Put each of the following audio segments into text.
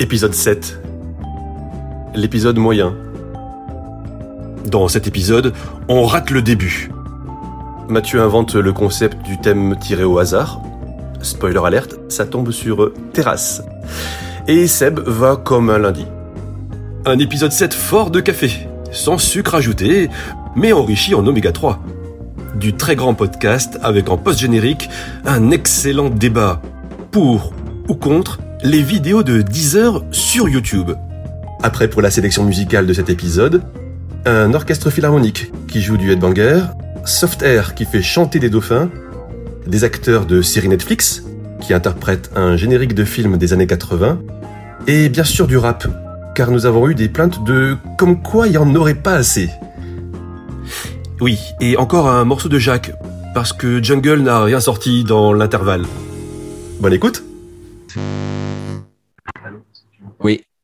Épisode 7. L'épisode moyen. Dans cet épisode, on rate le début. Mathieu invente le concept du thème tiré au hasard. Spoiler alerte, ça tombe sur terrasse. Et Seb va comme un lundi. Un épisode 7 fort de café, sans sucre ajouté, mais enrichi en oméga 3. Du très grand podcast avec en post-générique un excellent débat pour ou contre les vidéos de 10 heures sur YouTube. Après pour la sélection musicale de cet épisode, un orchestre philharmonique qui joue du headbanger, Soft Air qui fait chanter des dauphins, des acteurs de séries Netflix qui interprètent un générique de film des années 80, et bien sûr du rap, car nous avons eu des plaintes de comme quoi il n'y en aurait pas assez. Oui, et encore un morceau de Jacques, parce que Jungle n'a rien sorti dans l'intervalle. Bonne écoute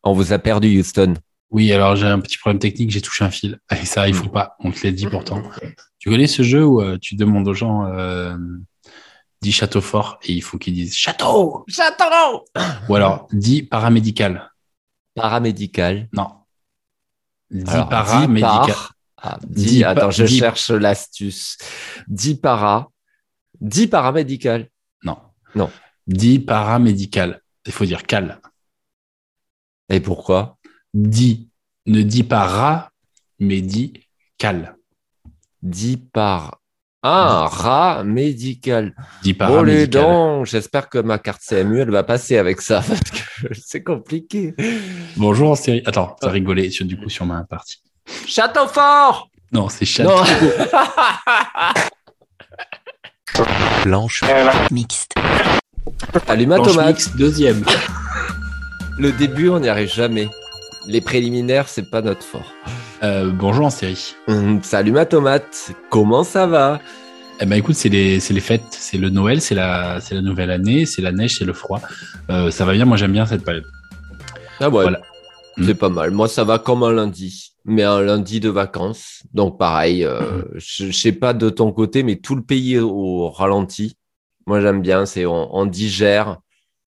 on vous a perdu, Houston. Oui, alors j'ai un petit problème technique, j'ai touché un fil. Et ça, il faut pas, on te l'a dit pourtant. Tu connais ce jeu où euh, tu demandes aux gens, euh, dis château fort, et il faut qu'ils disent château Château Ou alors, dis paramédical. Paramédical. Non. Dis Alors, paramédical. dis par- Ah, dis, Dis pa- attends, je dis- cherche l'astuce. Dis para. Dis paramédical. Non. Non. Dis paramédical. Il faut dire cal. Et pourquoi? Dis. Ne dis pas rat, mais dis cal. Dis par. Ah, rat médical. Dis Bon, les paramédical. dents, j'espère que ma carte CMU, elle va passer avec ça, parce que c'est compliqué. Bonjour, c'est. Attends, t'as rigolé sur, du coup sur ma partie. Château fort Non, c'est château. Non Blanche mixte. Tomate. mix, deuxième. Le début, on n'y arrive jamais. Les préliminaires, c'est pas notre fort. Euh, bonjour en série. Hum, Salut ma tomate, comment ça va? Eh ben écoute, c'est les, fêtes, c'est le Noël, c'est la, nouvelle année, c'est la neige, c'est le froid. Euh, ça va bien, moi j'aime bien cette période. Ah ouais, Voilà. c'est pas mal. Moi, ça va comme un lundi, mais un lundi de vacances. Donc pareil, euh, je, je sais pas de ton côté, mais tout le pays est au ralenti. Moi, j'aime bien, c'est on, on digère,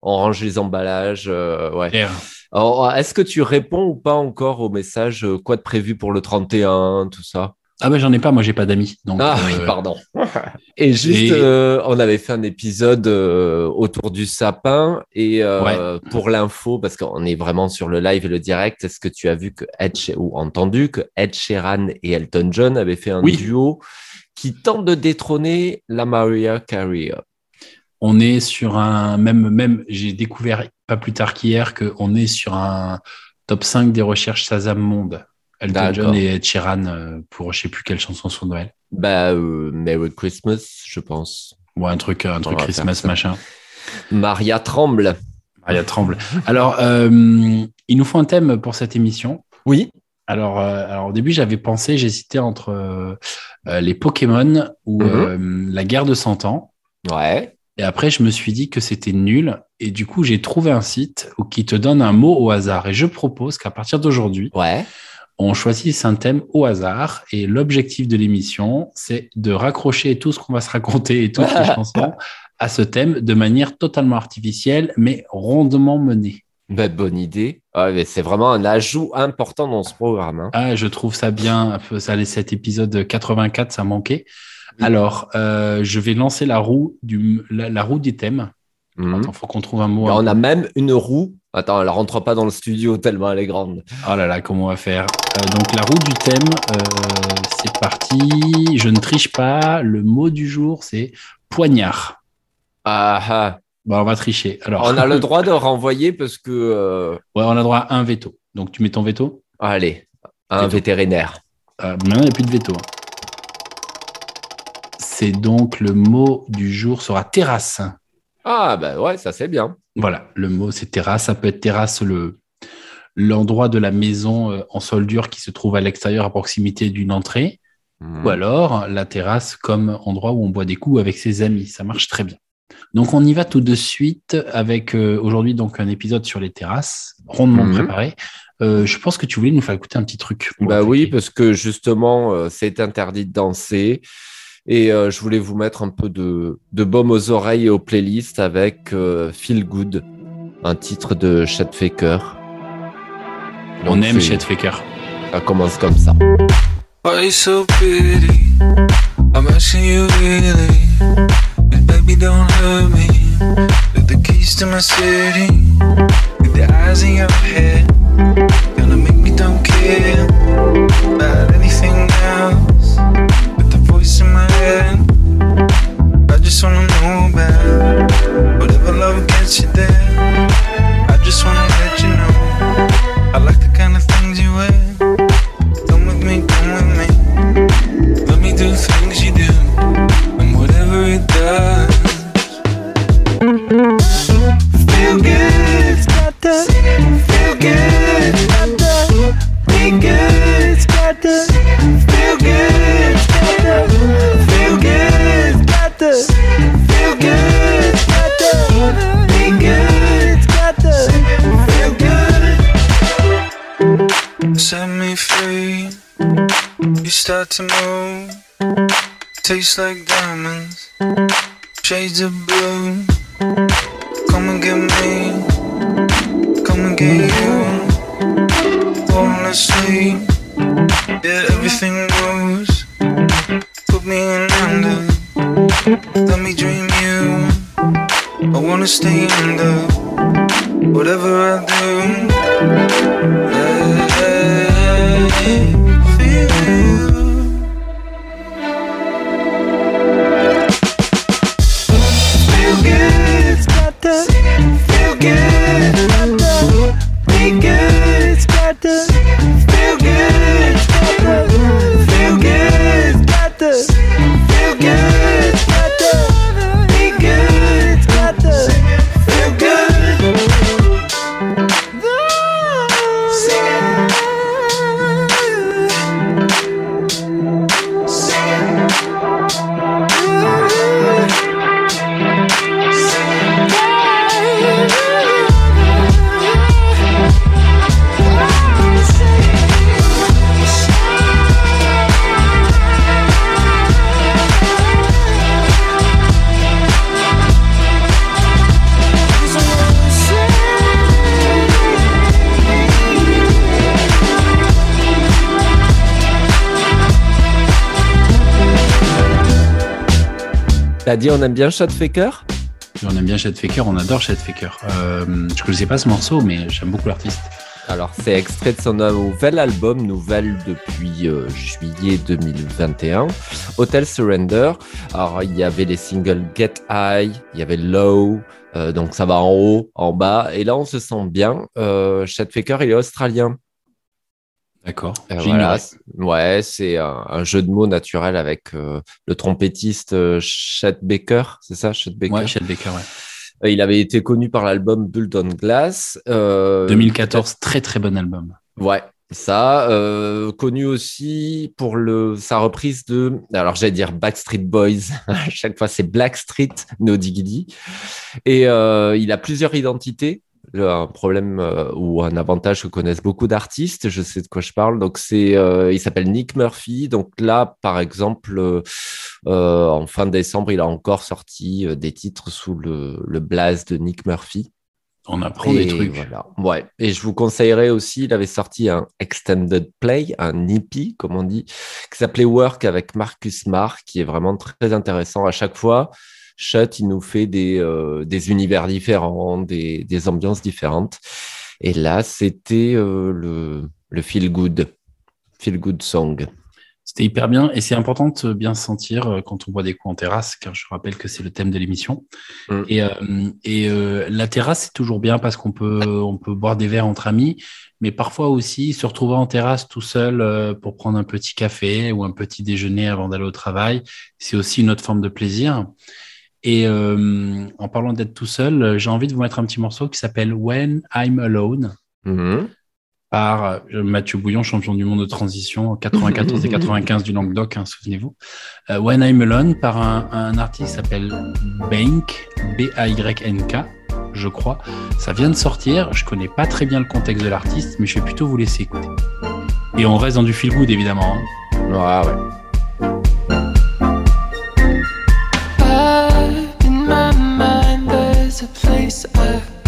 on range les emballages. euh, ouais. Alors, est-ce que tu réponds ou pas encore aux messages euh, quoi de prévu pour le 31, tout ça? Ah ben j'en ai pas, moi j'ai pas d'amis. Donc, Ah euh, oui, pardon. Et juste, Et- euh, on avait fait un épisode euh, autour du sapin et euh, pour l'info, parce qu'on est vraiment sur le live et le direct, est-ce que tu as vu que Ed She- ou entendu que Ed Sheeran et Elton John avaient fait un Oui. duo qui tente de détrôner la Mariah Carey? On est sur un même même j'ai découvert pas plus tard qu'hier qu'on est sur un top 5 des recherches Shazam Monde. Elton. John et Sheeran euh, pour je sais plus quelle chanson sur Noël. Bah, euh, Merry Christmas, je pense. Ou un truc un truc Christmas machin. Maria tremble. Maria tremble. Alors euh, il nous faut un thème pour cette émission. Oui. Alors, euh, alors au début, j'avais pensé, j'hésitais entre euh, les Pokémon ou Mhm. euh, la guerre de 100 ans. Ouais. Et après, je me suis dit que c'était nul. Et du coup, j'ai trouvé un site qui te donne un mot au hasard. Et je propose qu'à partir d'aujourd'hui, Ouais. on choisisse un thème au hasard. Et l'objectif de l'émission, c'est de raccrocher tout ce qu'on va se raconter et toutes les chansons à ce thème de manière totalement artificielle, mais rondement menée. Bah, bonne idée. Ouais, mais c'est vraiment un ajout important dans ce programme. hein. Ah, je trouve ça bien. Ça, cet épisode 84, ça manquait. Oui. Alors, euh, je vais lancer la roue du, la, la roue des thèmes. Mhm. Il faut qu'on trouve un mot. On a même une roue. Attends, elle rentre pas dans le studio tellement elle est grande. Oh là là, comment on va faire Euh, Donc, la roue du thème, euh, c'est parti. Je ne triche pas. Le mot du jour, c'est poignard. Ah, ah. Bon, on va tricher. Alors, On a le droit de renvoyer parce que. euh, ouais, on a droit à un veto. Donc, tu mets ton veto Allez, un Veto. vétérinaire. Maintenant, il n'y a plus de veto. C'est donc le mot du jour sera terrasse. Ah, bah ouais, ça c'est bien. Voilà, le mot c'est terrasse. Ça peut être terrasse, le l'endroit de la maison euh, en sol dur qui se trouve à l'extérieur à proximité d'une entrée, Mhm. ou alors la terrasse comme endroit où on boit des coups avec ses amis. Ça marche très bien. Donc on y va tout de suite avec euh, aujourd'hui donc un épisode sur les terrasses, rondement Mhm. préparé. Euh, je pense que tu voulais nous faire écouter un petit truc. Bah oui, parce que justement, euh, c'est interdit de danser. Et euh, je voulais vous mettre un peu de, de baume aux oreilles et aux playlists avec euh, Feel Good. un titre de Chet Faker. On aime Chet Faker. Ça commence comme ça. Why you so pretty? I'm asking you really. And baby, don't hurt me. With the keys to my city. With the eyes in your head. Gonna make me don't care about anything else. Voice in my head. I just wanna know about whatever love gets you there. I just wanna let you know. I like the kind of things you wear. Start to move, tastes like diamonds, shades of blue. Come and get me, come and get you. Falling asleep, yeah, everything moves. Put me in under, let me dream you. I wanna stay under, whatever I do. I T'as dit on aime bien Chet Faker On aime bien Chet Faker, on adore Chet Faker. Euh, je connaissais pas ce morceau, mais j'aime beaucoup l'artiste. Alors, c'est extrait de son nouvel album, nouvelle depuis euh, juillet 2021, Hotel Surrender. Alors, il y avait les singles Get High, il y avait Low, euh, donc ça va en haut, en bas. Et là, on se sent bien. Euh, Chet Faker, il est australien. D'accord. Euh, voilà. Ouais, c'est un, un jeu de mots naturel avec euh, le trompettiste euh, Chet Baker, c'est ça, Chet Baker? Ouais, Chet Baker, ouais. Euh, Il avait été connu par l'album Build on Glass. euh, 2014, très très bon album. Ouais, ça, connu aussi pour le, sa reprise de, alors j'allais dire Backstreet Boys, à chaque fois c'est Blackstreet, No Diggity, et il a plusieurs identités. Un problème euh, ou un avantage que connaissent beaucoup d'artistes, je sais de quoi je parle. Donc c'est, euh, il s'appelle Nick Murphy. Donc là, par exemple, euh, en fin décembre, il a encore sorti des titres sous le, le blaze de Nick Murphy. On apprend Et des trucs. Voilà. Ouais. Et je vous conseillerais aussi, il avait sorti un extended play, un EP, comme on dit, qui s'appelait Work avec Marcus Marr, qui est vraiment très intéressant. À chaque fois, Shut, il nous fait des, euh, des univers différents, des, des ambiances différentes. Et là, c'était euh, le, le feel good, feel good song. C'était hyper bien et c'est important de bien se sentir euh, quand on boit des coups en terrasse, car je rappelle que c'est le thème de l'émission. Mm. Et, euh, et euh, la terrasse, c'est toujours bien parce qu'on peut, on peut boire des verres entre amis, mais parfois aussi se retrouver en terrasse tout seul euh, pour prendre un petit café ou un petit déjeuner avant d'aller au travail, c'est aussi une autre forme de plaisir. Et euh, en parlant d'être tout seul, j'ai envie de vous mettre un petit morceau qui s'appelle When I'm Alone Mhm. par euh, Mathieu Bouillon, champion du monde de transition en 94 et 95 du Languedoc, hein, souvenez-vous. Euh, When I'm Alone par un, un artiste qui s'appelle Bank, B-A-Y-N-K, je crois. Ça vient de sortir, je connais pas très bien le contexte de l'artiste, mais je vais plutôt vous laisser écouter. Et on reste dans du feel good évidemment. hein. Ouais, ouais. Place I uh,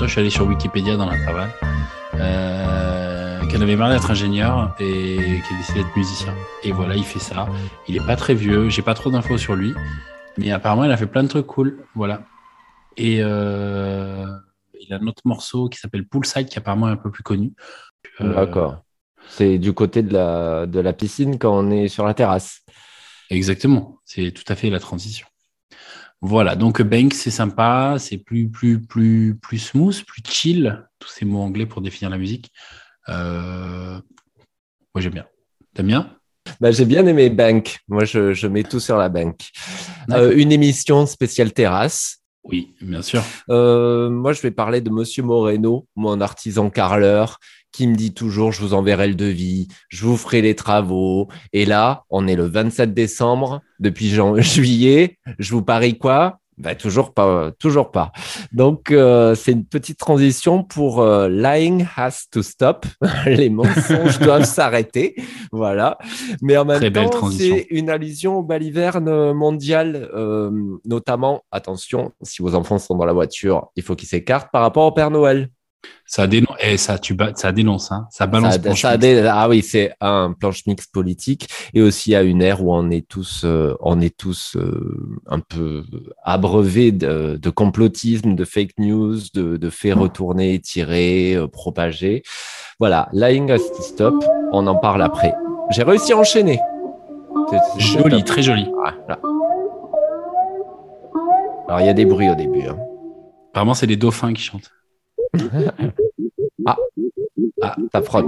toi, je suis allé sur Wikipédia dans l'intervalle. Euh, en avait marre d'être ingénieur et qui a décidé d'être musicien. Et voilà, il fait ça. Il est pas très vieux. J'ai pas trop d'infos sur lui. Mais apparemment, il a fait plein de trucs cool. Voilà. Et euh, il a un autre morceau qui s'appelle Poolside, qui apparemment est un peu plus connu. Euh, D'accord. C'est du côté de la, de la piscine quand on est sur la terrasse. Exactement, c'est tout à fait la transition. Voilà, donc Bank, c'est sympa, c'est plus, plus, plus, plus smooth, plus chill, tous ces mots anglais pour définir la musique. Euh... Moi, j'aime bien. T'aimes bien Bah, j'ai bien aimé Bank. Moi, je, je mets tout sur la Bank. Euh, une émission spéciale terrasse. Oui, bien sûr. Euh, moi, je vais parler de Monsieur Moreno, mon artisan carreleur, qui me dit toujours je vous enverrai le devis, je vous ferai les travaux. Et là, on est le 27 décembre, depuis juillet, je vous parie quoi? Bah, toujours pas, toujours pas. Donc, euh, c'est une petite transition pour euh, Lying has to stop. Les mensonges doivent s'arrêter. Voilà. Mais en même Très temps, c'est une allusion au baliverne mondial, euh, notamment, attention, si vos enfants sont dans la voiture, il faut qu'ils s'écartent par rapport au Père Noël. Ça dénonce, eh, ça, tu ba- ça dénonce, hein. ça balance. Ça- ça des- ah oui, c'est un planche mix politique et aussi à une ère où on est tous, euh, on est tous euh, un peu abreuvés de, de complotisme, de fake news, de, de faits retournés, tirés, euh, propagés. Voilà, Lying Has to Stop, on en parle après. J'ai réussi à enchaîner. Joli, très joli. Voilà. Alors il y a des bruits au début. hein. Apparemment, c'est les dauphins qui chantent. Ah, ça frotte.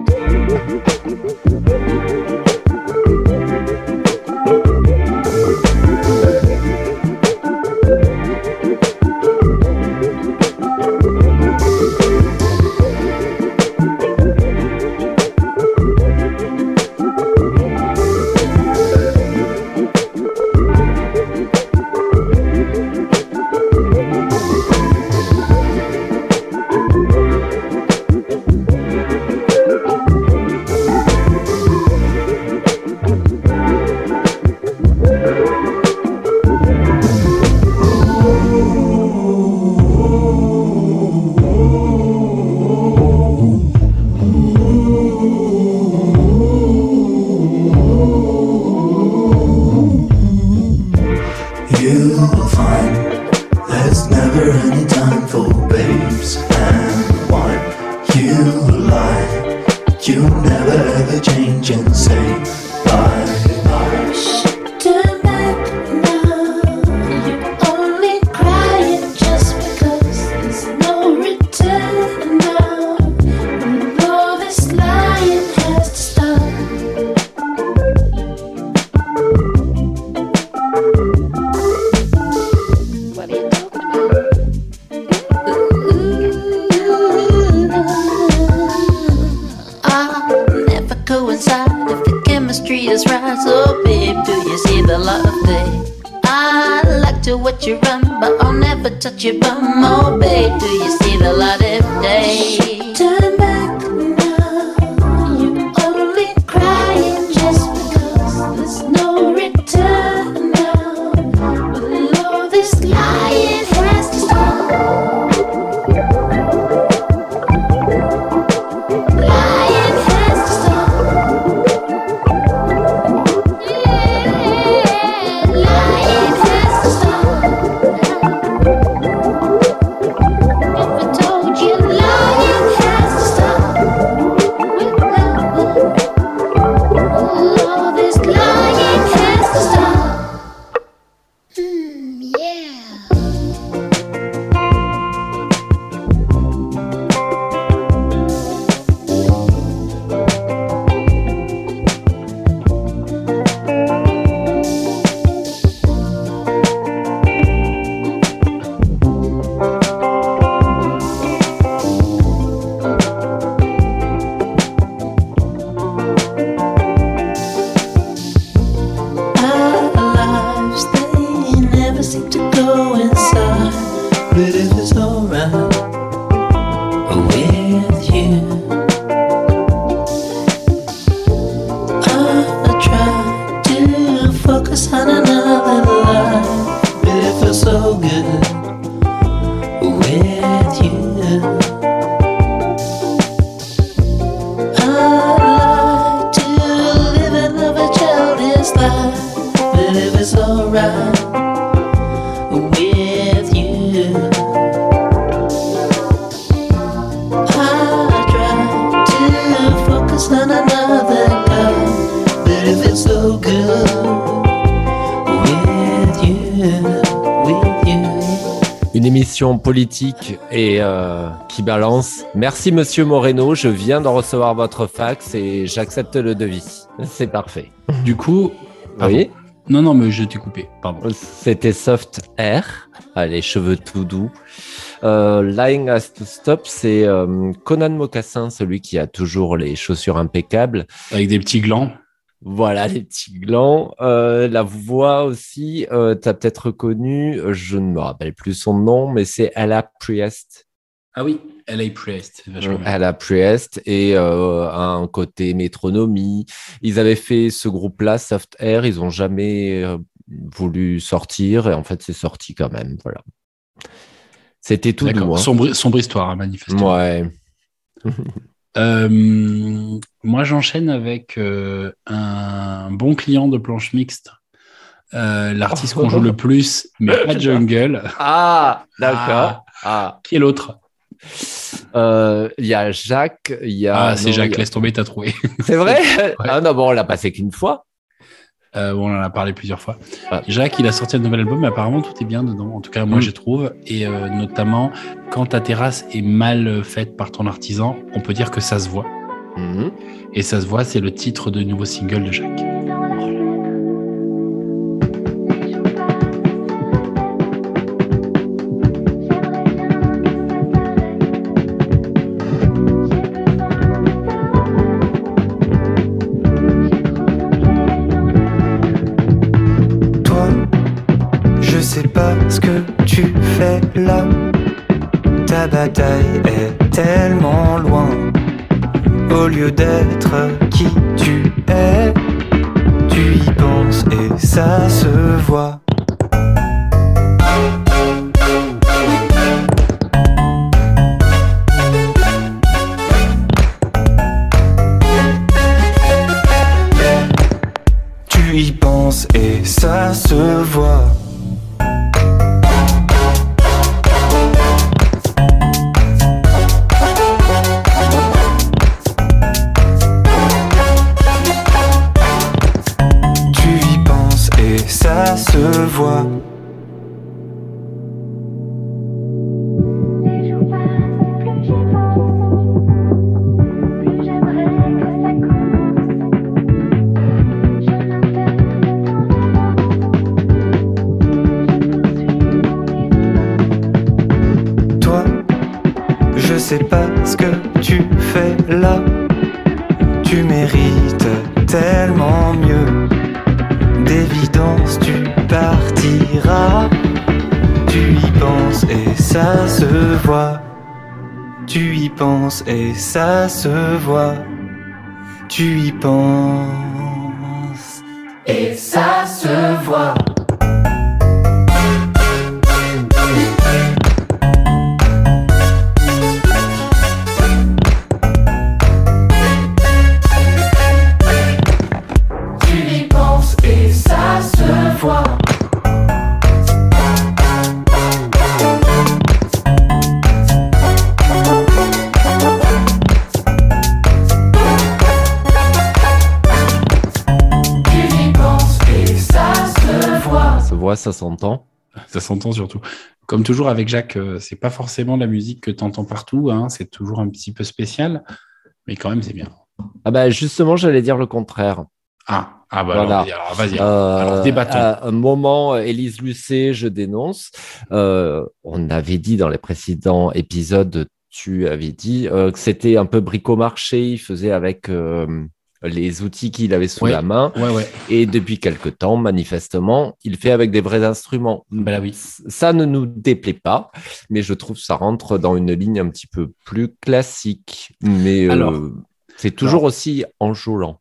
Politique et euh, qui balance. Merci Monsieur Moreno, je viens de recevoir votre fax et j'accepte le devis. C'est parfait. Du coup, pardon. Oui, non, non, mais je t'ai coupé. Pardon. c'était Soft Air, ah, les cheveux tout doux. Euh, Lying Has to Stop, c'est euh, Conan Mocassin, celui qui a toujours les chaussures impeccables. Avec des petits glands. Voilà, les petits glands. Euh, la voix aussi, euh, tu as peut-être reconnu, je ne me rappelle plus son nom, mais c'est Ella Priest. Ah oui, L.A. Priest. bien. Ella Priest et euh, un côté métronomie. Ils avaient fait ce groupe-là, Soft Air, ils ont jamais euh, voulu sortir et en fait c'est sorti quand même. Voilà. C'était tout doux. D'accord. hein. Sombre, sombre histoire, hein, manifestement. Ouais. Euh, moi, j'enchaîne avec euh, un bon client de planche mixte. Euh, L'artiste qu'on joue le plus, mais pas Jungle. Ah, d'accord. Ah. Qui est l'autre? Il y a Jacques, il y a. Ah, c'est Jacques, a- laisse tomber, t'as trouvé. C'est vrai? Ah non, bon, on l'a passé qu'une fois. Euh, on en a parlé plusieurs fois. Jacques, il a sorti un nouvel album, mais apparemment tout est bien dedans. En tout cas, moi, Mm. je trouve. Et euh, notamment, quand ta terrasse est mal faite par ton artisan, on peut dire que ça se voit. Mhm. Et ça se voit, c'est le titre du nouveau single de Jacques. Tu partiras. Tu y penses et ça se voit. Tu y penses et ça se voit. Tu y penses et ça se voit. Ça s'entend. Ça s'entend surtout. Comme toujours avec Jacques, euh, c'est pas forcément la musique que tu entends partout, hein, c'est toujours un petit peu spécial, mais quand même c'est bien. Ah bah justement, j'allais dire le contraire. Ah, ah bah Voilà. alors, vas-y. Euh, débattons. à un moment, Élise Lucet, je dénonce. Euh, on avait dit dans les précédents épisodes, tu avais dit euh, que c'était un peu bricomarché. Il faisait avec les outils qu'il avait sous Ouais. la main. Ouais, ouais. Et depuis quelque temps, manifestement, il fait avec des vrais instruments. Là, oui. Ça ne nous déplaît pas, mais je trouve que ça rentre dans une ligne un petit peu plus classique. Mais euh, c'est toujours aussi enjôlant.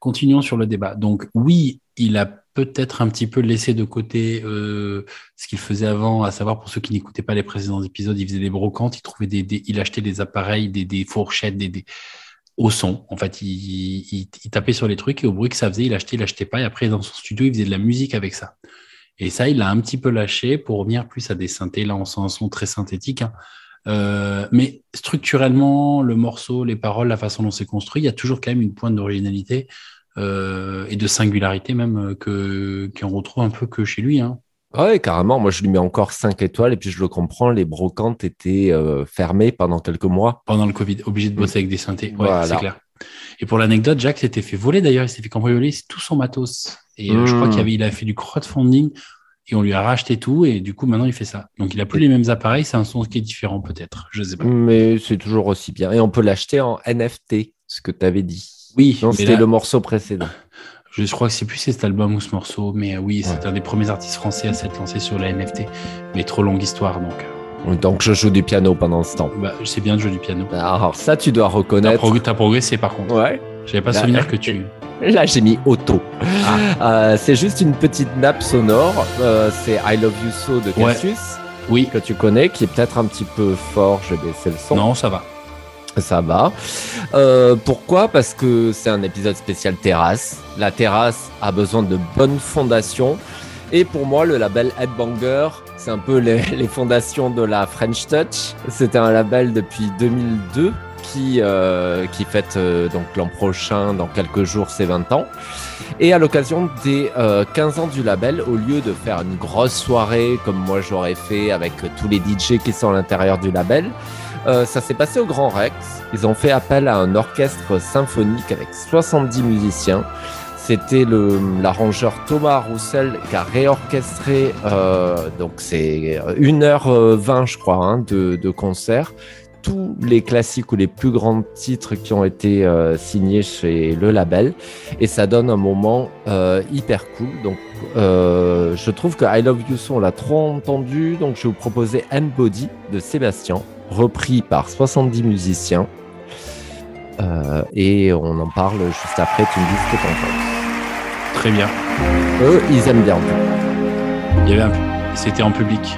Continuons sur le débat. Donc oui, il a peut-être un petit peu laissé de côté euh, ce qu'il faisait avant, à savoir pour ceux qui n'écoutaient pas les précédents épisodes, il faisait des brocantes, il trouvait des, des- il achetait des appareils, des, des fourchettes, des, des au son. En fait, il, il- il tapait sur les trucs et au bruit que ça faisait, il achetait, il achetait pas. Et après, dans son studio, il faisait de la musique avec ça. Et ça, il l'a un petit peu lâché pour revenir plus à des synthés. Là, on sent un son très synthétique. hein. Euh, mais structurellement, le morceau, les paroles, la façon dont c'est construit, il y a toujours quand même une pointe d'originalité euh, et de singularité même euh, que qu'on retrouve un peu que chez lui. Hein. Ouais, carrément. Moi, je lui mets encore 5 étoiles et puis je le comprends. Les brocantes étaient euh, fermées pendant quelques mois. Pendant le Covid, obligé de bosser avec des synthés. Ouais, Voilà. c'est clair. Et pour l'anecdote, Jack s'était fait voler d'ailleurs, il s'est fait cambrioler tout son matos. Et euh, je crois Mm. qu'il avait, il a fait du crowdfunding et on lui a racheté tout et du coup maintenant il fait ça. Donc il a plus les mêmes appareils, c'est un son qui est différent peut-être, je sais pas. Mais c'est toujours aussi bien. Et on peut l'acheter en NFT, ce que tu avais dit. Oui, c'était là- le morceau précédent. Je crois que c'est plus cet album ou ce morceau, mais euh, oui, c'est un des premiers artistes français à s'être lancé sur la NFT. Mais trop longue histoire donc. Donc, je joue du piano pendant ce temps. Bah, c'est bien de jouer du piano. Alors, ça, tu dois T'as, reconnaître. prog- t'as progressé par contre. Ouais. J'avais pas Là- souvenir que tu. Là, j'ai mis auto. Euh, c'est juste une petite nappe sonore. Euh, c'est I Love You So de Ouais. Cassius, Oui. que tu connais, qui est peut-être un petit peu fort. Je vais baisser le son. Non, ça va. Ça va. Euh, pourquoi? Parce que c'est un épisode spécial terrasse. La terrasse a besoin de bonnes fondations. Et pour moi, le label Headbanger, c'est un peu les, fondations de la French Touch. C'était un label depuis 2002 qui, euh, qui fête euh, donc l'an prochain, dans quelques jours, ses 20 ans. Et à l'occasion des euh, 15 ans du label, au lieu de faire une grosse soirée comme moi j'aurais fait avec tous les DJ qui sont à l'intérieur du label, euh, ça s'est passé au Grand Rex. Ils ont fait appel à un orchestre symphonique avec 70 musiciens. C'était le l'arrangeur Thomas Roussel qui a réorchestré, euh, donc c'est 1h20 je crois hein, de, de concert. Tous les classiques ou les plus grands titres qui ont été euh, signés chez le label. Et ça donne un moment euh, hyper cool. Donc euh, je trouve que I Love You So on l'a trop entendu. Donc je vais vous proposer Body de Sébastien, repris par 70 musiciens. Euh, et on en parle juste après, tu me dis ce que t'en penses. Très bien. Eux, ils aiment bien. Il y avait un... C'était en public.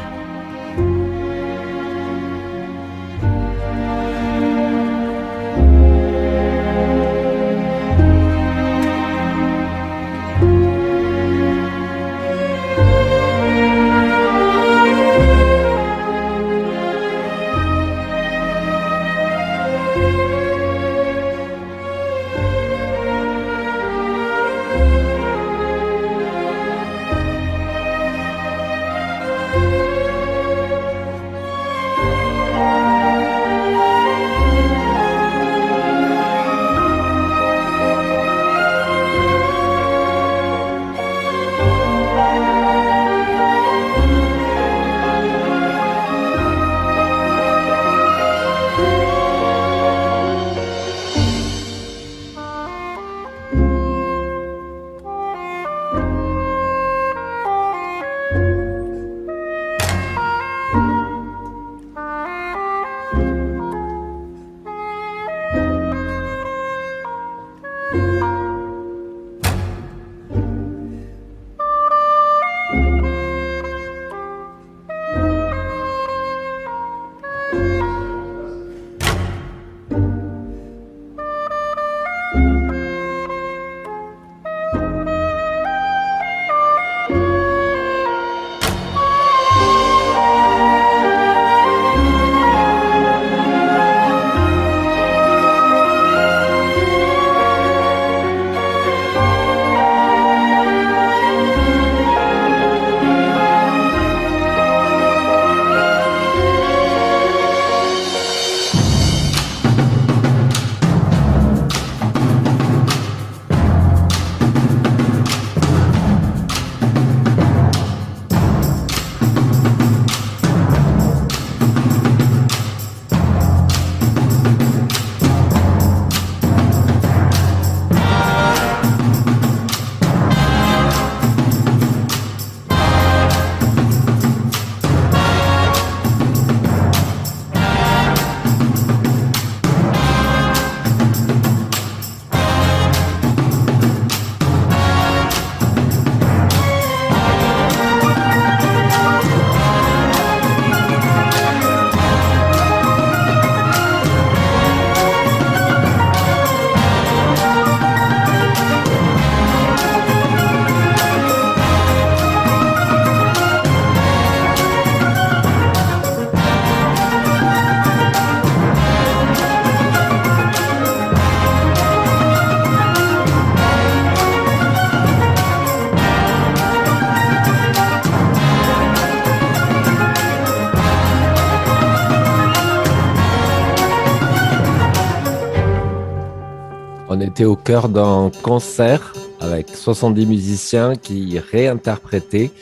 On était au cœur d'un concert avec 70 musiciens qui réinterprétaient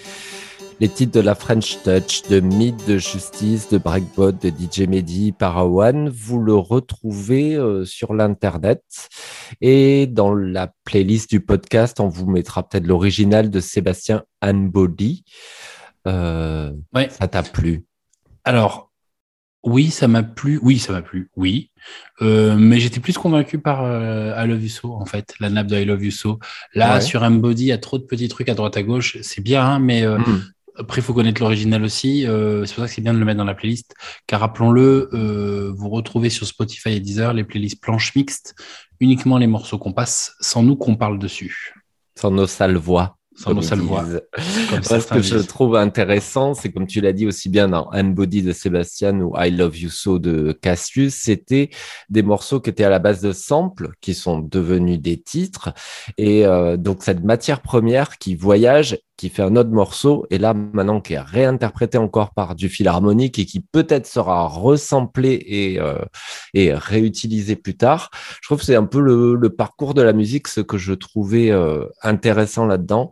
les titres de la French Touch, de Myth, de Justice, de Breakbot, de DJ Mehdi, Parawan. Vous le retrouvez euh, sur l'internet et dans la playlist du podcast, on vous mettra peut-être l'original de Sébastien Anbody. Euh, Ouais. Ça t'a plu? Alors, oui, ça m'a plu. Oui, ça m'a plu. Oui. Euh, mais j'étais plus convaincu par euh, I Love You So, en fait, la nappe de I Love You So. Là, Ouais. sur Embody, il y a trop de petits trucs à droite à gauche. C'est bien, hein, mais euh, Hmm. après, il faut connaître l'original aussi. Euh, c'est pour ça que c'est bien de le mettre dans la playlist. Car rappelons-le, euh, vous retrouvez sur Spotify et Deezer les playlists planches mixtes, uniquement les morceaux qu'on passe, sans nous qu'on parle dessus. Sans nos sales voix. Sans ce que je trouve intéressant, c'est comme tu l'as dit aussi bien dans Unbody de Sébastien ou I Love You So de Cassius, c'était des morceaux qui étaient à la base de samples, qui sont devenus des titres. Et euh, donc, cette matière première qui voyage, qui fait un autre morceau, et là, maintenant, qui est réinterprété encore par du fil harmonique et qui peut-être sera resamplé et, euh, et réutilisé plus tard. Je trouve que c'est un peu le, le parcours de la musique, ce que je trouvais euh, intéressant là-dedans.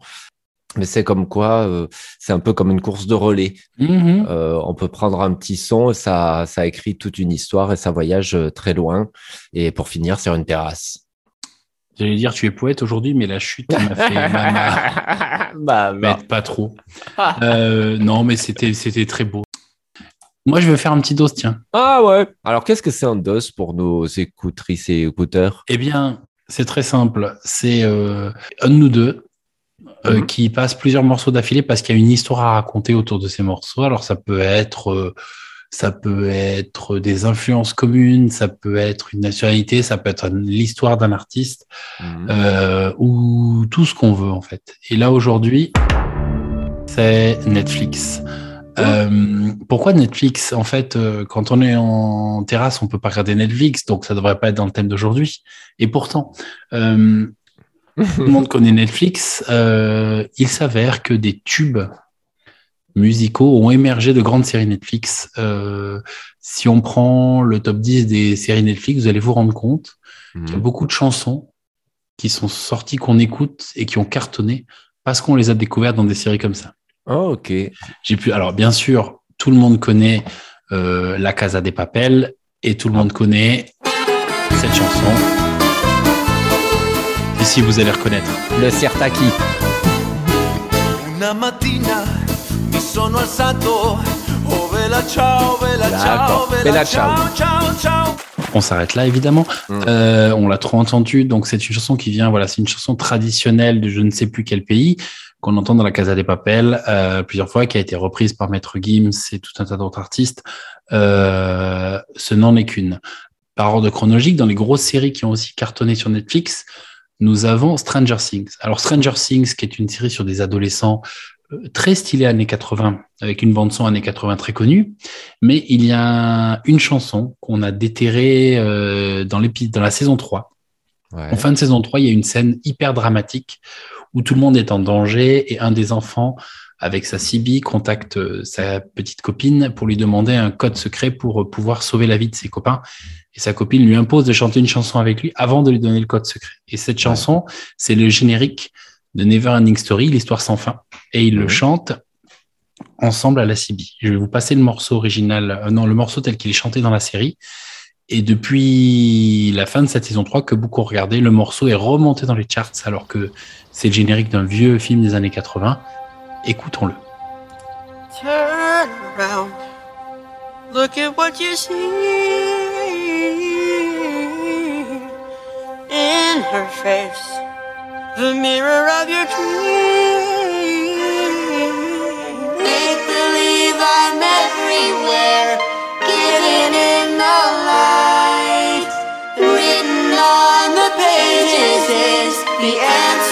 Mais c'est comme quoi, euh, c'est un peu comme une course de relais. Mhm. Euh, on peut prendre un petit son, ça, ça écrit toute une histoire et ça voyage euh, très loin. Et pour finir sur une terrasse. J'allais dire, tu es poète aujourd'hui, mais la chute m'a fait. bah, pas trop. Euh, non, mais c'était c'était très beau. Moi, je veux faire un petit dos, tiens. Ah ouais. Alors, qu'est-ce que c'est un DOS pour nos écoutrices et écouteurs? Eh bien, c'est très simple. C'est euh, un de nous deux euh, Mhm. qui passe plusieurs morceaux d'affilée parce qu'il y a une histoire à raconter autour de ces morceaux. Alors, ça peut être, ça peut être des influences communes, ça peut être une nationalité, ça peut être l'histoire d'un artiste Mhm. euh, ou tout ce qu'on veut en fait. Et là aujourd'hui, c'est Netflix. Euh, pourquoi Netflix? En fait, euh, quand on est en terrasse, on peut pas regarder Netflix, donc ça devrait pas être dans le thème d'aujourd'hui. Et pourtant, euh, tout le monde connaît Netflix. Il s'avère que des tubes musicaux ont émergé de grandes séries Netflix. Euh, si on prend le top 10 des séries Netflix, vous allez vous rendre compte il y a Mhm. beaucoup de chansons qui sont sorties, qu'on écoute et qui ont cartonné parce qu'on les a découvertes dans des séries comme ça. Oh, ok. J'ai pu, alors bien sûr, tout le monde connaît euh, La Casa des Papels et tout le monde connaît cette chanson. Ici, vous allez reconnaître. Le Sirtaki. Una mattina mi sono alzato, oh bella ciao, bella ciao, D'accord. bella, Bella ciao, ciao, ciao. On s'arrête là, évidemment. Mm. Euh, on l'a trop entendu. Donc, c'est une chanson qui vient, voilà, c'est une chanson traditionnelle de je ne sais plus quel pays qu'on entend dans la Casa des Papels euh, plusieurs fois, qui a été reprise par Maître Gims et tout un tas d'autres artistes. Euh, ce n'en est qu'une. Par ordre chronologique, dans les grosses séries qui ont aussi cartonné sur Netflix, nous avons Stranger Things. Alors, Stranger Things, qui est une série sur des adolescents très stylée années 80, avec une bande-son années 80 très connue. Mais il y a une chanson qu'on a déterrée euh, dans, dans la saison 3. Ouais. En fin de saison 3, il y a une scène hyper dramatique où tout le monde est en danger et un des enfants, avec sa CB, contacte euh, sa petite copine pour lui demander un code secret pour euh, pouvoir sauver la vie de ses copains. Et sa copine lui impose de chanter une chanson avec lui avant de lui donner le code secret. Et cette chanson, c'est le générique de Never Ending Story, l'histoire sans fin. Et ils le Mhm. chantent ensemble à la CB. Je vais vous passer le morceau original, euh, non, le morceau tel qu'il est chanté dans la série. Et depuis la fin de cette saison 3 que beaucoup ont regardé, le morceau est remonté dans les charts alors que c'est le générique d'un vieux film des années 80. Écoutons-le. Turn around, look at what you see in her face, the mirror of your dream. I'm everywhere, getting in the light. Written on the pages is the answer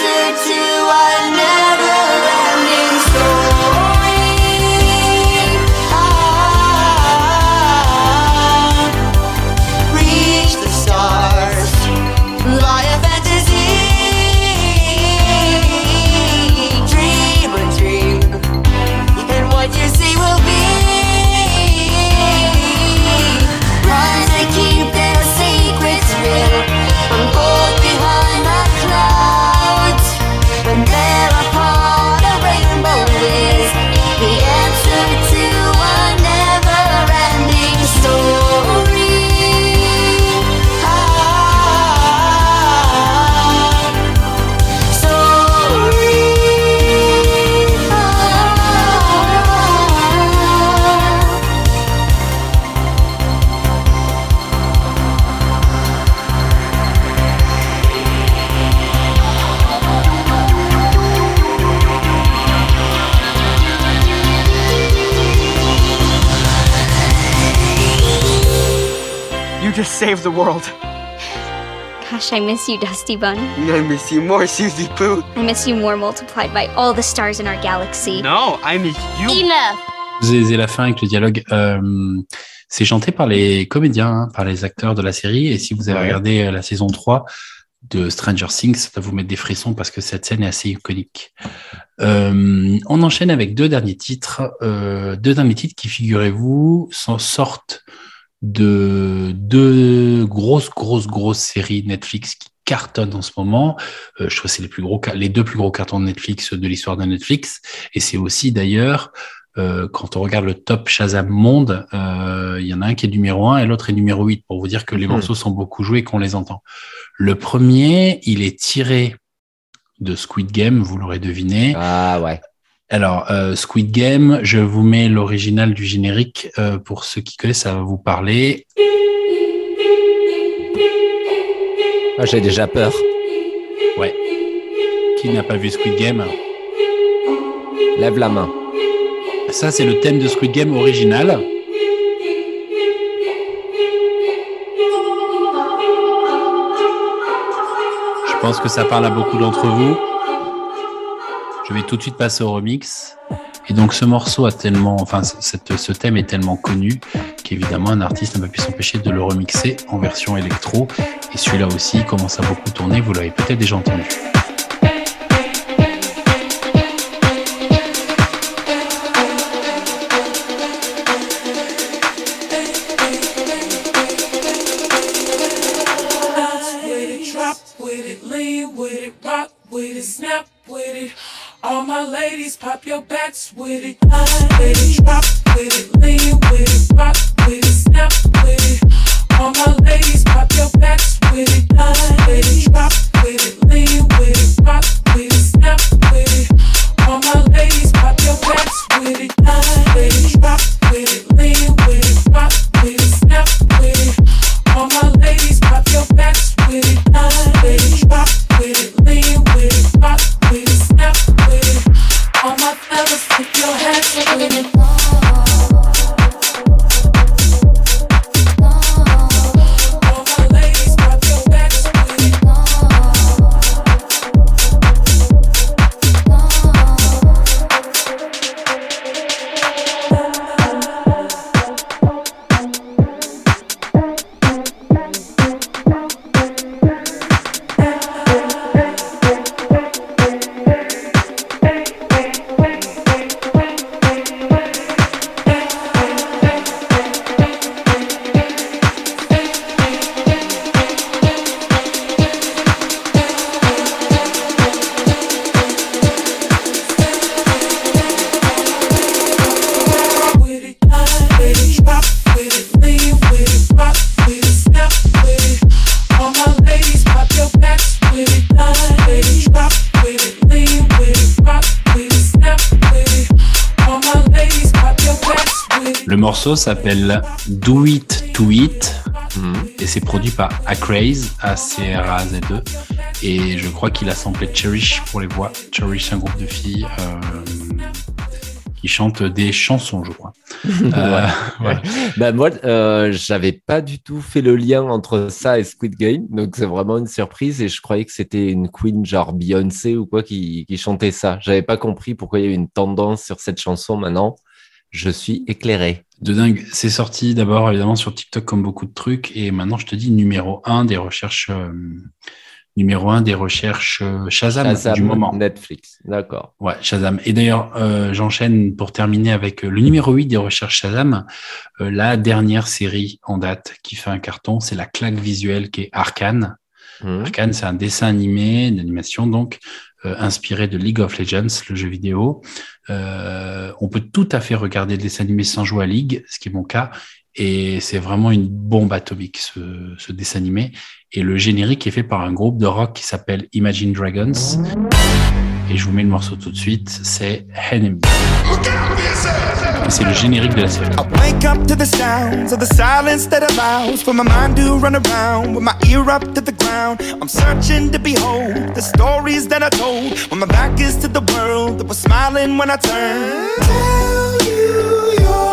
just saved the world. Gosh, I miss you, Dusty Bun. I miss you more, Susie Pooh. I miss you more multiplied by all the stars in our galaxy. No, I miss you. Enough! Vous avez la fin avec le dialogue. Euh, c'est chanté par les comédiens, hein, par les acteurs de la série. Et si vous avez Ouais. regardé euh, la saison 3 de Stranger Things, ça va vous mettre des frissons parce que cette scène est assez iconique. Euh, on enchaîne avec deux derniers titres. Euh, deux derniers titres qui, figurez-vous, s'en sortent de deux grosses, grosses, grosses séries Netflix qui cartonnent en ce moment. Euh, je trouve que c'est les plus gros, les deux plus gros cartons de Netflix de l'histoire de Netflix. Et c'est aussi d'ailleurs euh, quand on regarde le top Shazam Monde, euh, il y en a un qui est numéro 1 et l'autre est numéro 8 pour vous dire que les Mhm. morceaux sont beaucoup joués et qu'on les entend. Le premier, il est tiré de Squid Game, vous l'aurez deviné. Ah ouais. Alors, euh, Squid Game, je vous mets l'original du générique. euh, pour ceux qui connaissent, ça va vous parler. Ah, J'ai déjà peur. Ouais. Qui n'a pas vu Squid Game? Lève la main. Ça, c'est le thème de Squid Game original. Je pense que ça parle à beaucoup d'entre vous. Je vais tout de suite passer au remix. Et donc, ce morceau a tellement, enfin, ce thème est tellement connu qu'évidemment, un artiste n'a pas pu s'empêcher de le remixer en version électro. Et celui-là aussi commence à beaucoup tourner. Vous l'avez peut-être déjà entendu. Morceau s'appelle Do It To It et c'est produit par Acraze, A-C-R-A-Z-E. Et je crois qu'il a samplé Cherish pour les voix. Cherish, un groupe de filles euh, qui chantent des chansons, je crois. Euh. Bah, moi, euh, j'avais pas du tout fait le lien entre ça et Squid Game, donc c'est vraiment une surprise et je croyais que c'était une queen genre Beyoncé ou quoi qui, qui chantait ça. J'avais pas compris pourquoi il y avait une tendance sur cette chanson maintenant. Je suis éclairé. De dingue. C'est sorti d'abord évidemment sur TikTok comme beaucoup de trucs et maintenant je te dis numéro un des recherches euh, numéro un des recherches euh, Shazam, Shazam, du moment. Netflix, d'accord. Ouais, Shazam. Et d'ailleurs, euh, j'enchaîne pour terminer avec le numéro 8 des recherches Shazam. La dernière série en date qui fait un carton, c'est la claque visuelle qui est Arcane. Mhm. Arcane, c'est un dessin animé, d'animation donc, inspiré de League of Legends, le jeu vidéo. Euh, on peut tout à fait regarder le dessin animé sans jouer à League, ce qui est mon cas. Et c'est vraiment une bombe atomique, ce dessin animé. Et le générique est fait par un groupe de rock qui s'appelle Imagine Dragons. Et je vous mets le morceau tout de suite, c'est Enemy. C'est le générique de la série. I wake up to the sounds of the silence that allows for my mind to run around with my ear up to the ground. I'm searching to behold the stories that I told when my back is to the world that was smiling when I turned. Tell you you're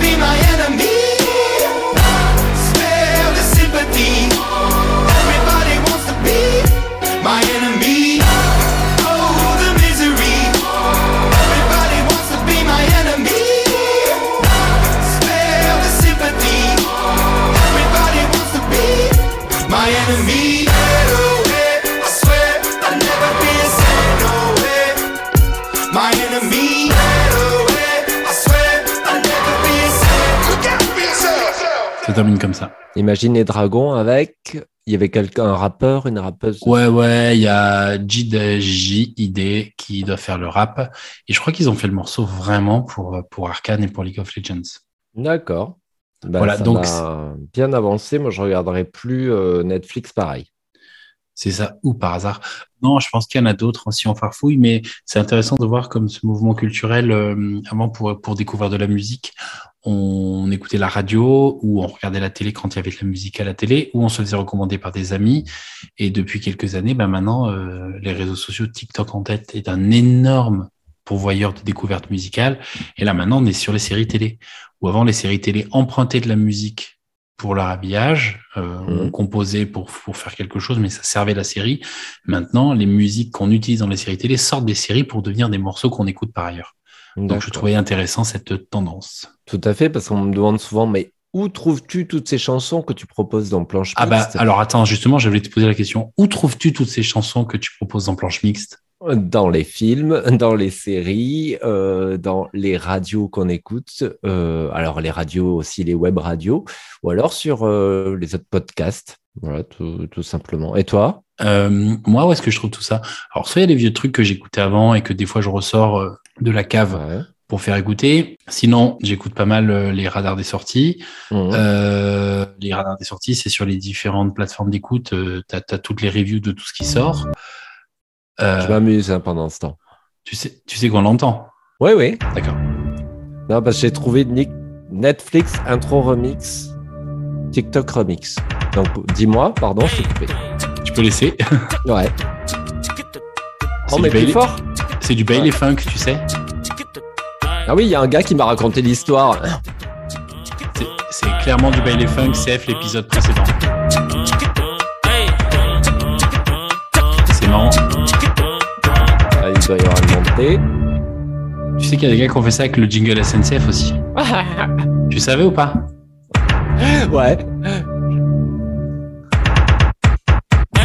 be my enemy. Termine comme ça. Imagine les dragons avec. Il y avait quelqu'un, un rappeur, une rappeuse. Ouais, ouais, il y a Jid qui doit faire le rap. Et je crois qu'ils ont fait le morceau vraiment pour, pour Arkane et pour League of Legends. D'accord. Bah, Voilà, ça donc bien avancé. Moi, je regarderai plus euh, Netflix pareil. C'est ça, ou par hasard. Non, je pense qu'il y en a d'autres si on farfouille, mais c'est intéressant de voir comme ce mouvement culturel, euh, avant pour, pour découvrir de la musique, on écoutait la radio ou on regardait la télé quand il y avait de la musique à la télé ou on se faisait recommander par des amis. Et depuis quelques années, ben maintenant, euh, les réseaux sociaux, TikTok en tête, est un énorme pourvoyeur de découvertes musicales. Et là, maintenant, on est sur les séries télé. Où avant, les séries télé empruntaient de la musique pour leur habillage, euh, on composait pour, pour faire quelque chose, mais ça servait la série. Maintenant, les musiques qu'on utilise dans les séries télé sortent des séries pour devenir des morceaux qu'on écoute par ailleurs. Donc, je trouvais intéressant cette tendance. Tout à fait, parce qu'on me demande souvent, mais où trouves-tu toutes ces chansons que tu proposes dans Planche Ah bah, Mixte? alors attends, justement, j'avais te poser la question. Où trouves-tu toutes ces chansons que tu proposes en planche mixte? Dans les films, dans les séries, euh, dans les radios qu'on écoute, euh, alors les radios aussi, les web radios, ou alors sur euh, les autres podcasts, voilà, tout, tout simplement. Et toi? Moi, où est-ce que je trouve tout ça? Alors, soit il y a des vieux trucs que j'écoutais avant et que des fois je ressors de la cave pour faire écouter. Sinon, j'écoute pas mal euh, les radars des sorties. Mhm. Euh, les radars des sorties, c'est sur les différentes plateformes d'écoute. Euh, t'as as toutes les reviews de tout ce qui sort. Je m'amuse hein, pendant ce temps. tu sais, tu sais qu'on l'entend. Oui, oui. D'accord. Non, parce que j'ai trouvé Nick- Netflix intro remix, TikTok remix. Donc, dis-moi, pardon, je t'ai coupé. Tu peux laisser. Ouais. Oh, mais plus fort C'est du Bailey Funk, tu sais. Ah oui, il y a un gars qui m'a raconté l'histoire. C'est- C'est clairement du Bailey Funk, CF l'épisode précédent. C'est marrant. Ah, il doit y avoir une montée. Tu sais qu'il y a des gars qui ont fait ça avec le jingle SNCF aussi. tu savais ou pas? Ouais.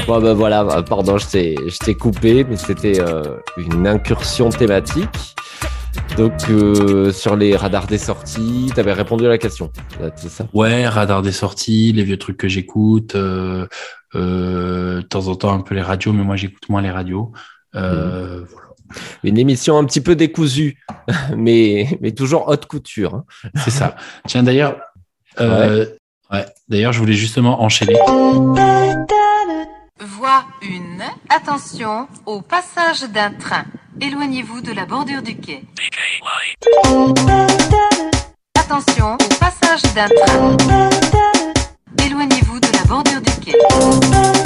Bon, ben voilà, bah, pardon, je t'ai je t'ai coupé, mais c'était euh, une incursion thématique. Donc, euh, sur les radars des sorties, tu avais répondu à la question. C'est ça? Ouais, radar des sorties, les vieux trucs que j'écoute, euh, euh, de temps en temps un peu les radios, mais moi j'écoute moins les radios. Euh, voilà. Une émission un petit peu décousue, mais, mais toujours haute couture. hein. C'est ça. Tiens, d'ailleurs, euh, ouais. d'ailleurs, je voulais justement enchaîner. Voie 1. Attention au passage d'un train. Éloignez-vous de la bordure du quai. Attention au passage d'un train. Éloignez-vous de la bordure du quai.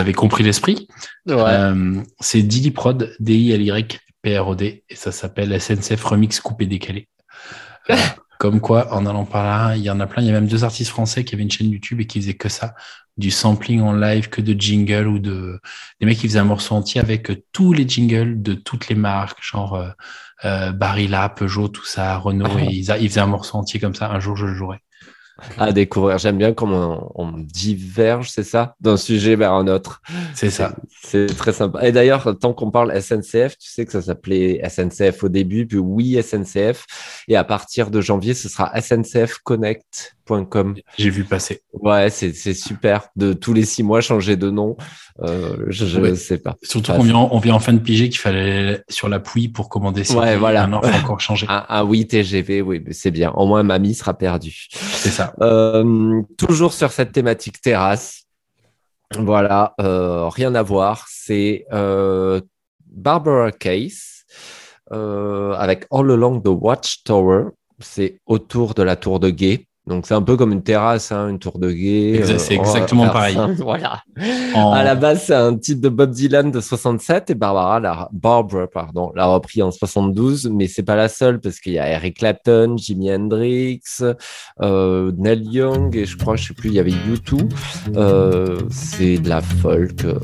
Avez compris l'esprit. Euh, c'est Dili Prod, D-I-L-Y-P-R-O-D, et ça s'appelle SNCF Remix Coupé Décalé. Euh, comme quoi, en allant par là, il y en a plein. Il y a même deux artistes français qui avaient une chaîne YouTube et qui faisaient que ça, du sampling en live, que de jingle ou de des mecs qui faisaient un morceau entier avec tous les jingles de toutes les marques, genre euh, Barilla, Peugeot, tout ça, Renault. Ah. et ils, a- ils faisaient un morceau entier comme ça. Un jour, je le jouerai. À découvrir. J'aime bien comment on, on diverge, c'est ça, d'un sujet vers un autre. C'est ça. C'est très sympa. Et d'ailleurs, tant qu'on parle SNCF, tu sais que ça s'appelait SNCF au début, puis oui SNCF. Et à partir de janvier, ce sera J'ai vu passer. Ouais, c'est super. De tous les six mois, changer de nom. Euh, je Ouais. sais pas. Surtout qu'on vient, on vient en fin de piger qu'il fallait sur l'appui pour commander ses Ouais, voilà. Maintenant, faut encore changer. Ah, ah oui, TGV, oui, c'est bien. Au moins, mamie sera perdue. C'est ça. Euh, toujours sur cette thématique terrasse. Voilà, euh, rien à voir. C'est euh, Barbara Case euh, avec All Along the Watchtower. C'est autour de la tour de guet. Donc c'est un peu comme une terrasse, hein, une tour de guet. Exa- c'est va exactement pareil. Voilà. En- À la base, c'est un titre de Bob Dylan de 67 et Barbara, l'a, Barbara, pardon, l'a repris en 72, mais c'est pas la seule parce qu'il y a Eric Clapton, Jimi Hendrix, euh, Neil Young et je crois, je sais plus, il y avait U2. Euh, c'est de la folk. euh.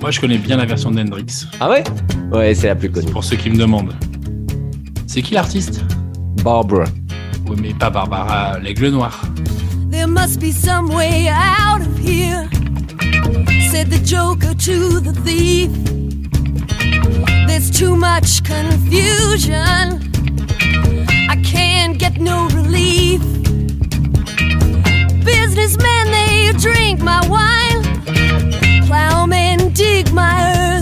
Moi, je connais bien la version d'Hendrix. Ah ouais? Ouais, c'est la plus connue. Pour ceux qui me demandent. C'est qui l'artiste? Barbara. Oui, mais pas Barbara, l'aigle noir. There must be some way out of here, said the Joker to the thief. There's too much confusion. I can't get no relief. Businessmen, they drink my wine. Plowmen dig my earth.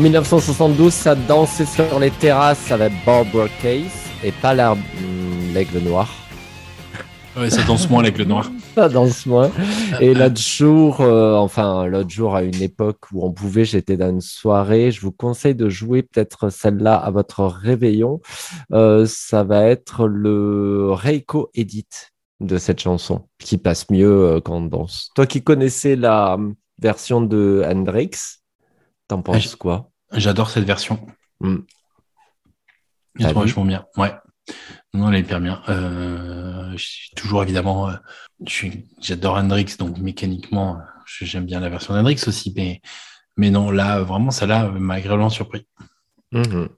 1972, ça dansait sur les terrasses avec Barbara Case et pas la- hum, l'aigle noir. Ouais, ça danse moins l'aigle noir. Ça danse moins. Et l'autre jour, euh, enfin, l'autre jour, à une époque où on pouvait, j'étais dans une soirée. Je vous conseille de jouer peut-être celle-là à votre réveillon. Euh, ça va être le Reiko Edit de cette chanson qui passe mieux euh, quand on danse. Toi qui connaissais la hum, version de Hendrix, t'en penses j- quoi? J'adore cette version. Elle est T'as vu vachement bien. Ouais. Non, elle est hyper bien. Euh, je suis toujours évidemment, euh, j'adore Hendrix, donc mécaniquement, j'aime bien la version d'Hendrix aussi, mais, mais non, là, vraiment, celle-là m'a agréablement surpris. Mhm.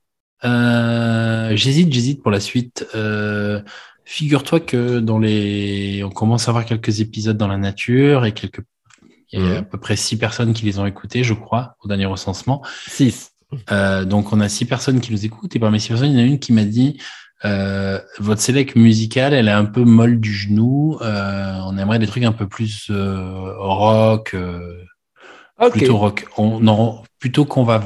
Euh, j'hésite, j'hésite pour la suite. Euh, figure-toi que dans les, on commence à avoir quelques épisodes dans la nature et quelques, il y a Mhm. à peu près six personnes qui les ont écoutés, je crois, au dernier recensement. Six. Euh, donc on a six personnes qui nous écoutent et parmi ces personnes, il y en a une qui m'a dit euh, votre sélect musicale, elle est un peu molle du genou. Euh, on aimerait des trucs un peu plus rock, plutôt rock. On, non, plutôt qu'on va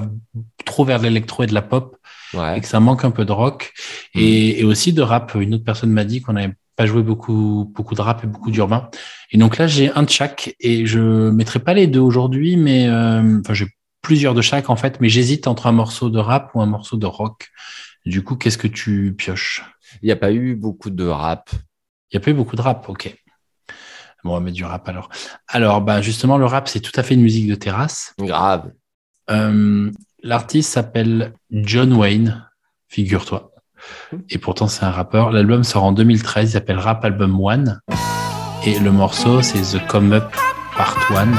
trop vers l'électro et de la pop Ouais. et que ça manque un peu de rock et, et aussi de rap. Une autre personne m'a dit qu'on n'avait pas joué beaucoup, beaucoup de rap et beaucoup d'urbain. Et donc là, j'ai un de chaque et je mettrai pas les deux aujourd'hui, mais euh, enfin, j'ai plusieurs de chaque en fait, mais j'hésite entre un morceau de rap ou un morceau de rock. Du coup, qu'est-ce que tu pioches? Il n'y a pas eu beaucoup de rap. Il n'y a pas eu beaucoup de rap, ok. Bon, on va mettre du rap alors. Alors, bah, justement, le rap, c'est tout à fait une musique de terrasse. Grave. Euh, L'artiste s'appelle John Wayne, figure-toi. Et pourtant, c'est un rappeur. L'album sort en 2013, il s'appelle Rap Album One. Et le morceau, c'est The Come Up Part One.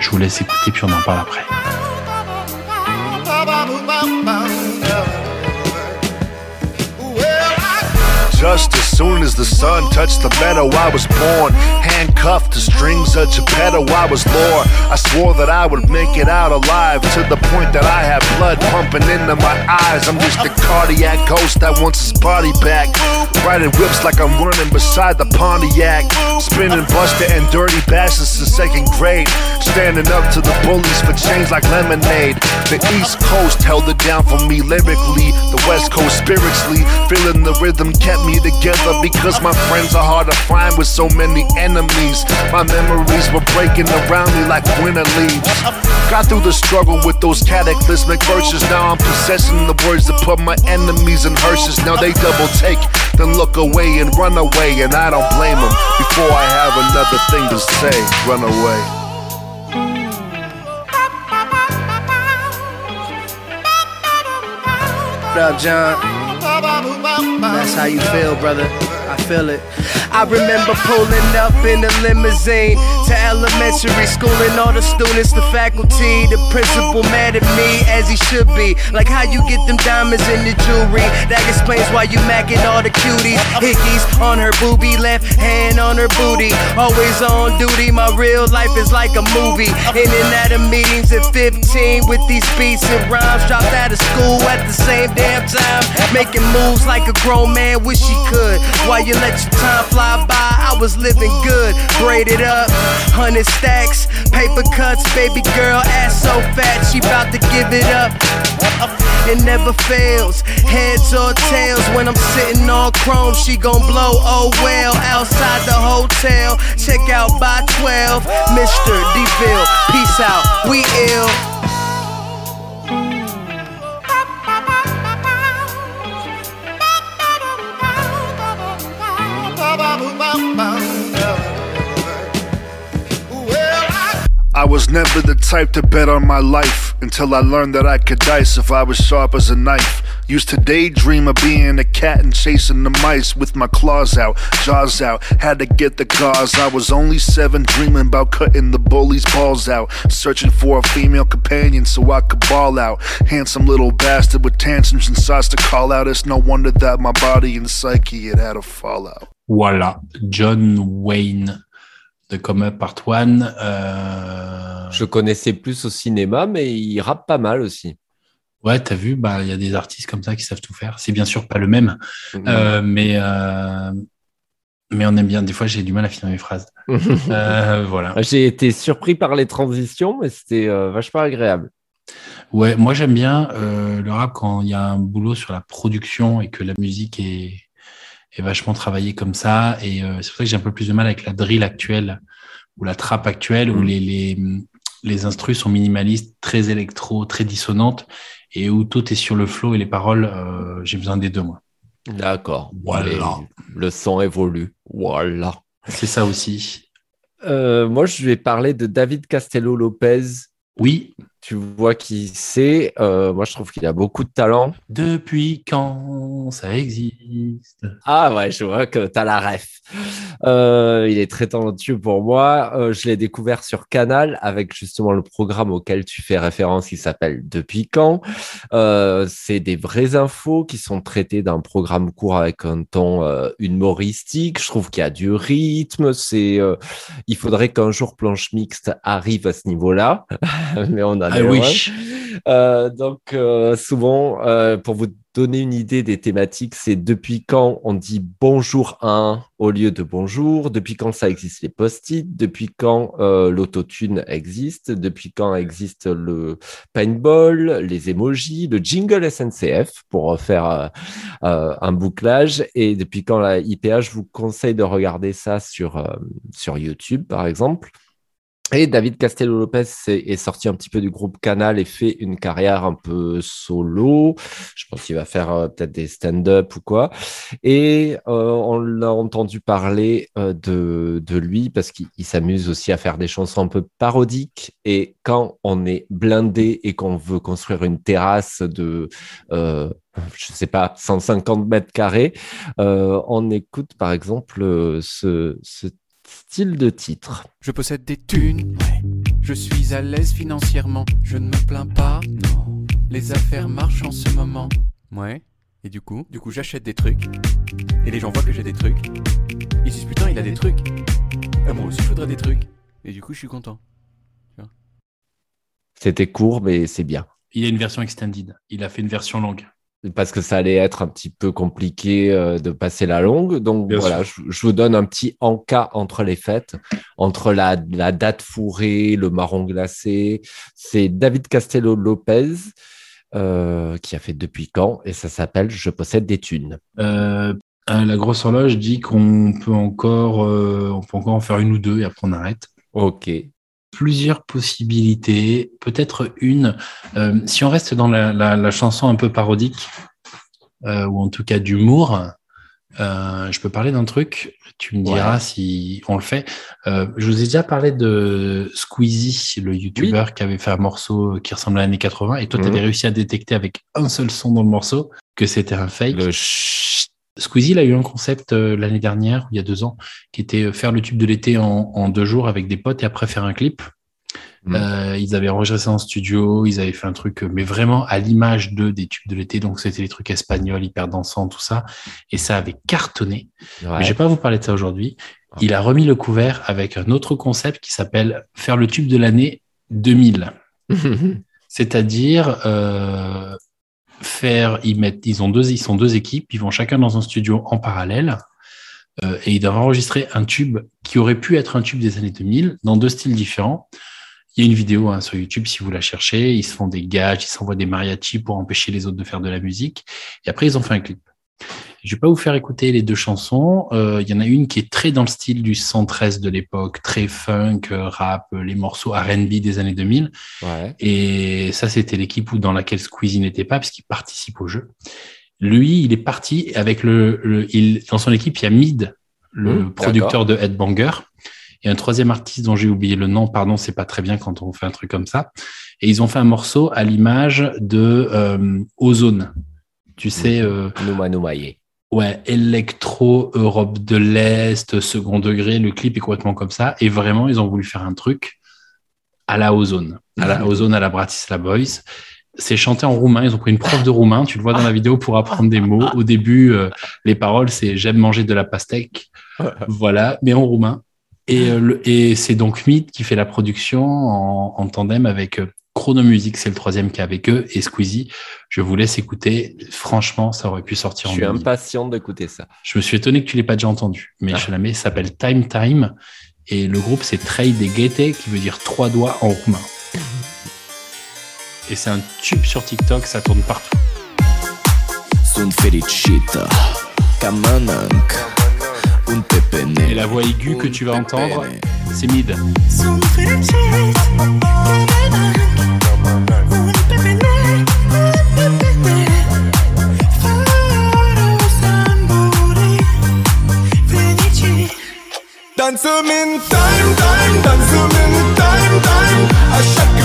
Je vous laisse écouter, puis on en parle après. Just as soon as the sun touched the meadow, I was born. Handcuffed to strings of Geppetto, I was lore. I swore that I would make it out alive to the point that I had blood pumping into my eyes. I'm just a cardiac ghost that wants his body back. Riding whips like I'm running beside the Pontiac. Spinning Buster and Dirty Bastards to second grade. Standing up to the bullies for change like lemonade. The East Coast held it down for me lyrically. The West Coast spiritually. Feeling the rhythm kept me together because my friends are hard to find with so many enemies. My memories were breaking around me like winter leaves. Got through the struggle with those cataclysmic verses. Now I'm possessing the words that put my enemies in hearses. Now they double take, then look away and run away. And I don't blame them. Before I have another thing to say, run away. What up, John? That's how you feel, brother. I feel it. I remember pulling up in a limousine to elementary school and all the students, the faculty, the principal mad at me as he should be. Like how you get them diamonds in the jewelry. That explains why you macking all the cuties. Hickeys on her boobie, left hand on her booty. Always on duty, my real life is like a movie. In and out of meetings at 15 with these beats and rhymes. Dropped out of school at the same damn time. Making moves like a grown man wish he could. While you let your time fly by, I was living good. Braided up, hundred stacks, paper cuts, baby girl ass so fat, she bout to give it up. It never fails, heads or tails. When I'm sitting on chrome, she gon' blow. Oh well, outside the hotel, check out by 12. Mr. DeVille, peace out, we ill. I was never the type to bet on my life until I learned that I could dice if I was sharp as a knife. Used to daydream of being a cat and chasing the mice with my claws out, jaws out. Had to get the gauze. I was only seven, dreaming about cutting the bully's balls out. Searching for a female companion so I could ball out. Handsome little bastard with tantrums and sighs to call out. It's no wonder that my body and psyche had had a fallout. Voilà, John Wayne de Come Up Part One. Euh... Je connaissais plus au cinéma, mais il rappe pas mal aussi. Ouais, t'as vu, bah il y a des artistes comme ça qui savent tout faire. C'est bien sûr pas le même, Mhm. euh, mais euh, mais on aime bien. Des fois, j'ai du mal à finir mes phrases. Voilà. J'ai été surpris par les transitions, mais c'était vachement agréable. Ouais, moi j'aime bien le rap quand il y a un boulot sur la production et que la musique est, est vachement travaillée comme ça. Et euh, c'est pour ça que j'ai un peu plus de mal avec la drill actuelle ou la trap actuelle où les, les, les instrus sont minimalistes, très électro, très dissonantes et où tout est sur le flow et les paroles. euh, j'ai besoin des deux, moi. D'accord. Voilà. Les- Le son évolue. Voilà. C'est ça aussi. Euh, moi, je vais parler de David Castello Lopez. Oui. Tu vois qui c'est. Euh, moi, je trouve qu'il a beaucoup de talent. Depuis quand ça existe? Ah ouais, je vois que tu as la ref. Euh, il est très talentueux pour moi. Euh, je l'ai découvert sur Canal avec justement le programme auquel tu fais référence qui s'appelle Depuis quand? C'est des vraies infos qui sont traitées d'un programme court avec un ton humoristique. Je trouve qu'il y a du rythme. C'est, il faudrait qu'un jour Planche Mixte arrive à ce niveau-là, mais on en I wish. Euh, donc, euh, souvent, euh, pour vous donner une idée des thématiques, c'est depuis quand on dit bonjour à un au lieu de bonjour, depuis quand ça existe les post-it, depuis quand euh, l'autotune existe, depuis quand existe le paintball, les emojis, le jingle SNCF pour faire un bouclage, et depuis quand la IPA, je vous conseille de regarder ça sur, sur YouTube, par exemple? Et David Castello Lopez est, sorti un petit peu du groupe Canal et fait une carrière un peu solo. Je pense qu'il va faire euh, peut-être des stand-up ou quoi. Et euh, on l'a entendu parler euh, de, de lui parce qu'il il s'amuse aussi à faire des chansons un peu parodiques. Et quand on est blindé et qu'on veut construire une terrasse de, je sais pas, 150 mètres carrés, on écoute par exemple ce, ce style de titre. Je possède des thunes, je suis à l'aise financièrement, je ne me plains pas, non. Les affaires marchent en ce moment. Ouais. Et du coup, du coup, j'achète des trucs. Et les gens voient que j'ai des trucs. Ils disent putain, il a des trucs. Ah, moi aussi, je voudrais des trucs. Et du coup, je suis content. C'était court, mais c'est bien. Il y a une version extended. Il a fait une version longue. Parce que ça allait être un petit peu compliqué euh, de passer la longue. Donc Bien voilà, je, je vous donne un petit encas entre les fêtes, entre la, la date fourrée, le marron glacé. C'est David Castello Lopez euh, qui a fait depuis quand? Et ça s'appelle Je possède des thunes. Euh, euh, la grosse horloge dit qu'on peut encore, on peut encore en faire une ou deux et après on arrête. Ok. Plusieurs possibilités, peut-être une. Euh, si on reste dans la, la- la chanson un peu parodique, euh, ou en tout cas d'humour, euh, je peux parler d'un truc. Tu me diras Ouais. si on le fait. Euh, je vous ai déjà parlé de Squeezie, le YouTuber qui avait fait un morceau qui ressemblait à l'année 80, et toi, tu avais Mhm. réussi à détecter avec un seul son dans le morceau que c'était un fake. Squeezie, il a eu un concept euh, l'année dernière, il y a deux ans, qui était euh, faire le tube de l'été en, en deux jours avec des potes et après faire un clip. Euh, ils avaient enregistré ça en studio, ils avaient fait un truc, mais vraiment à l'image de des tubes de l'été. Donc c'était les trucs espagnols, hyper dansants, tout ça. Et ça avait cartonné. Ouais. Mais je vais pas vous parler de ça aujourd'hui. Il a remis le couvert avec un autre concept qui s'appelle faire le tube de l'année 2000. C'est-à-dire euh, faire, ils mettent, ils ont deux, ils sont deux équipes, ils vont chacun dans un studio en parallèle. euh, et ils doivent enregistrer un tube qui aurait pu être un tube des années 2000 dans deux styles différents. Il y a une vidéo hein, sur YouTube si vous la cherchez. Ils se font des gages, ils s'envoient des mariachis pour empêcher les autres de faire de la musique. Et après, ils ont fait un clip. Je vais pas vous faire écouter les deux chansons. Euh, Il y en a une qui est très dans le style du 113 de l'époque, très funk, euh, rap, euh, les morceaux R&B des années 2000. Ouais. Et ça, c'était l'équipe dans laquelle Squeezie n'était pas, puisqu'il participe au jeu. Lui, il est parti avec le, le- il, dans son équipe, il y a Mid, le Mmh, producteur de Headbanger, et un troisième artiste dont j'ai oublié le nom. Pardon, c'est pas très bien quand on fait un truc comme ça. Et ils ont fait un morceau à l'image de euh, Ozone. Tu sais, euh, Nouma Noumaye. Ouais, électro, Europe de l'Est, second degré, le clip est complètement comme ça. Et vraiment, ils ont voulu faire un truc à la Ozone, à la Ozone, à la Bratislava Boys. C'est chanté en roumain. Ils ont pris une prof de roumain. Tu le vois dans la vidéo pour apprendre des mots. Au début, euh, les paroles, c'est j'aime manger de la pastèque. Voilà, mais en roumain. Et, euh, et c'est donc Meet qui fait la production en, en tandem avec Chrono Music, c'est le troisième qui est avec eux, et Squeezie. Je vous laisse écouter. Franchement, ça aurait pu sortir Je en suis 2000. impatient d'écouter ça. Je me suis étonné que tu l'aies pas déjà entendu, mais Ah. je la mets, s'appelle Time Time, et le groupe c'est Trade de Gete, qui veut dire trois doigts en roumain. Et c'est un tube sur TikTok, ça tourne partout. Sunt fericită Ca mănânc Un pepene et la voix aiguë que tu vas entendre, c'est mid. Dance in time, time, dance in time, time. À chaque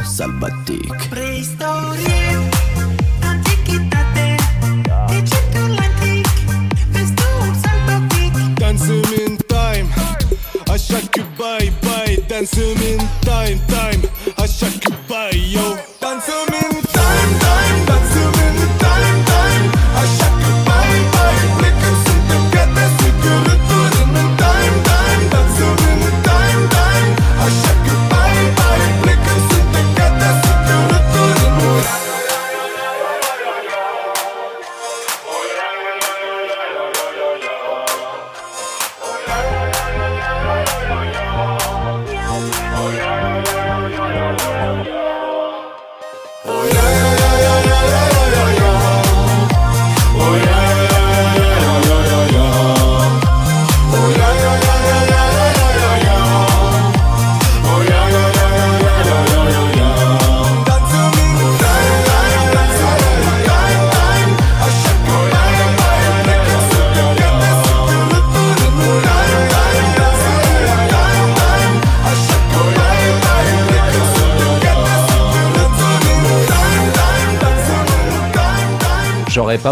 Vestul sălbatic Preistorie Antichitate Egiptul antic Vestul sălbatic in time Așa că bye bye. Dansăm in time time Așa că bye yo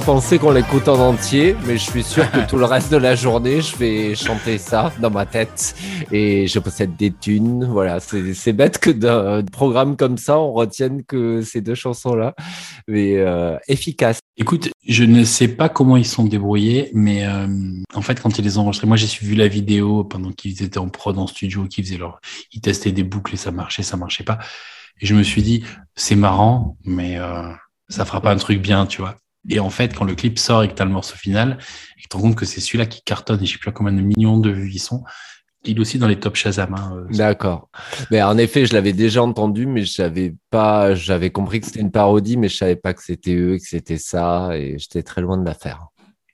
Pensé qu'on l'écoute en entier, mais je suis sûr que tout le reste de la journée, je vais chanter ça dans ma tête. Et je possède des thunes. Voilà, c'est bête que d'un programme comme ça, on retienne que ces deux chansons-là. Mais euh, efficace. Écoute, je ne sais pas comment ils sont débrouillés, mais euh, en fait, quand ils les ont enregistrés, moi j'ai suivi la vidéo pendant qu'ils étaient en prod en studio, qu'ils faisaient leur, ils testaient des boucles et ça marchait, ça marchait pas. Et je me suis dit, c'est marrant, mais euh, ça fera pas un truc bien, tu vois. Et en fait, quand le clip sort et que t'as le morceau final, et que tu te rends compte que c'est celui-là qui cartonne, et je sais plus combien de millions de vues ils sont, il est aussi dans les top Shazam. hein, euh, D'accord. Mais en effet, je l'avais déjà entendu, mais je savais pas, j'avais compris que c'était une parodie, mais je savais pas que c'était eux, que c'était ça, et j'étais très loin de l'affaire.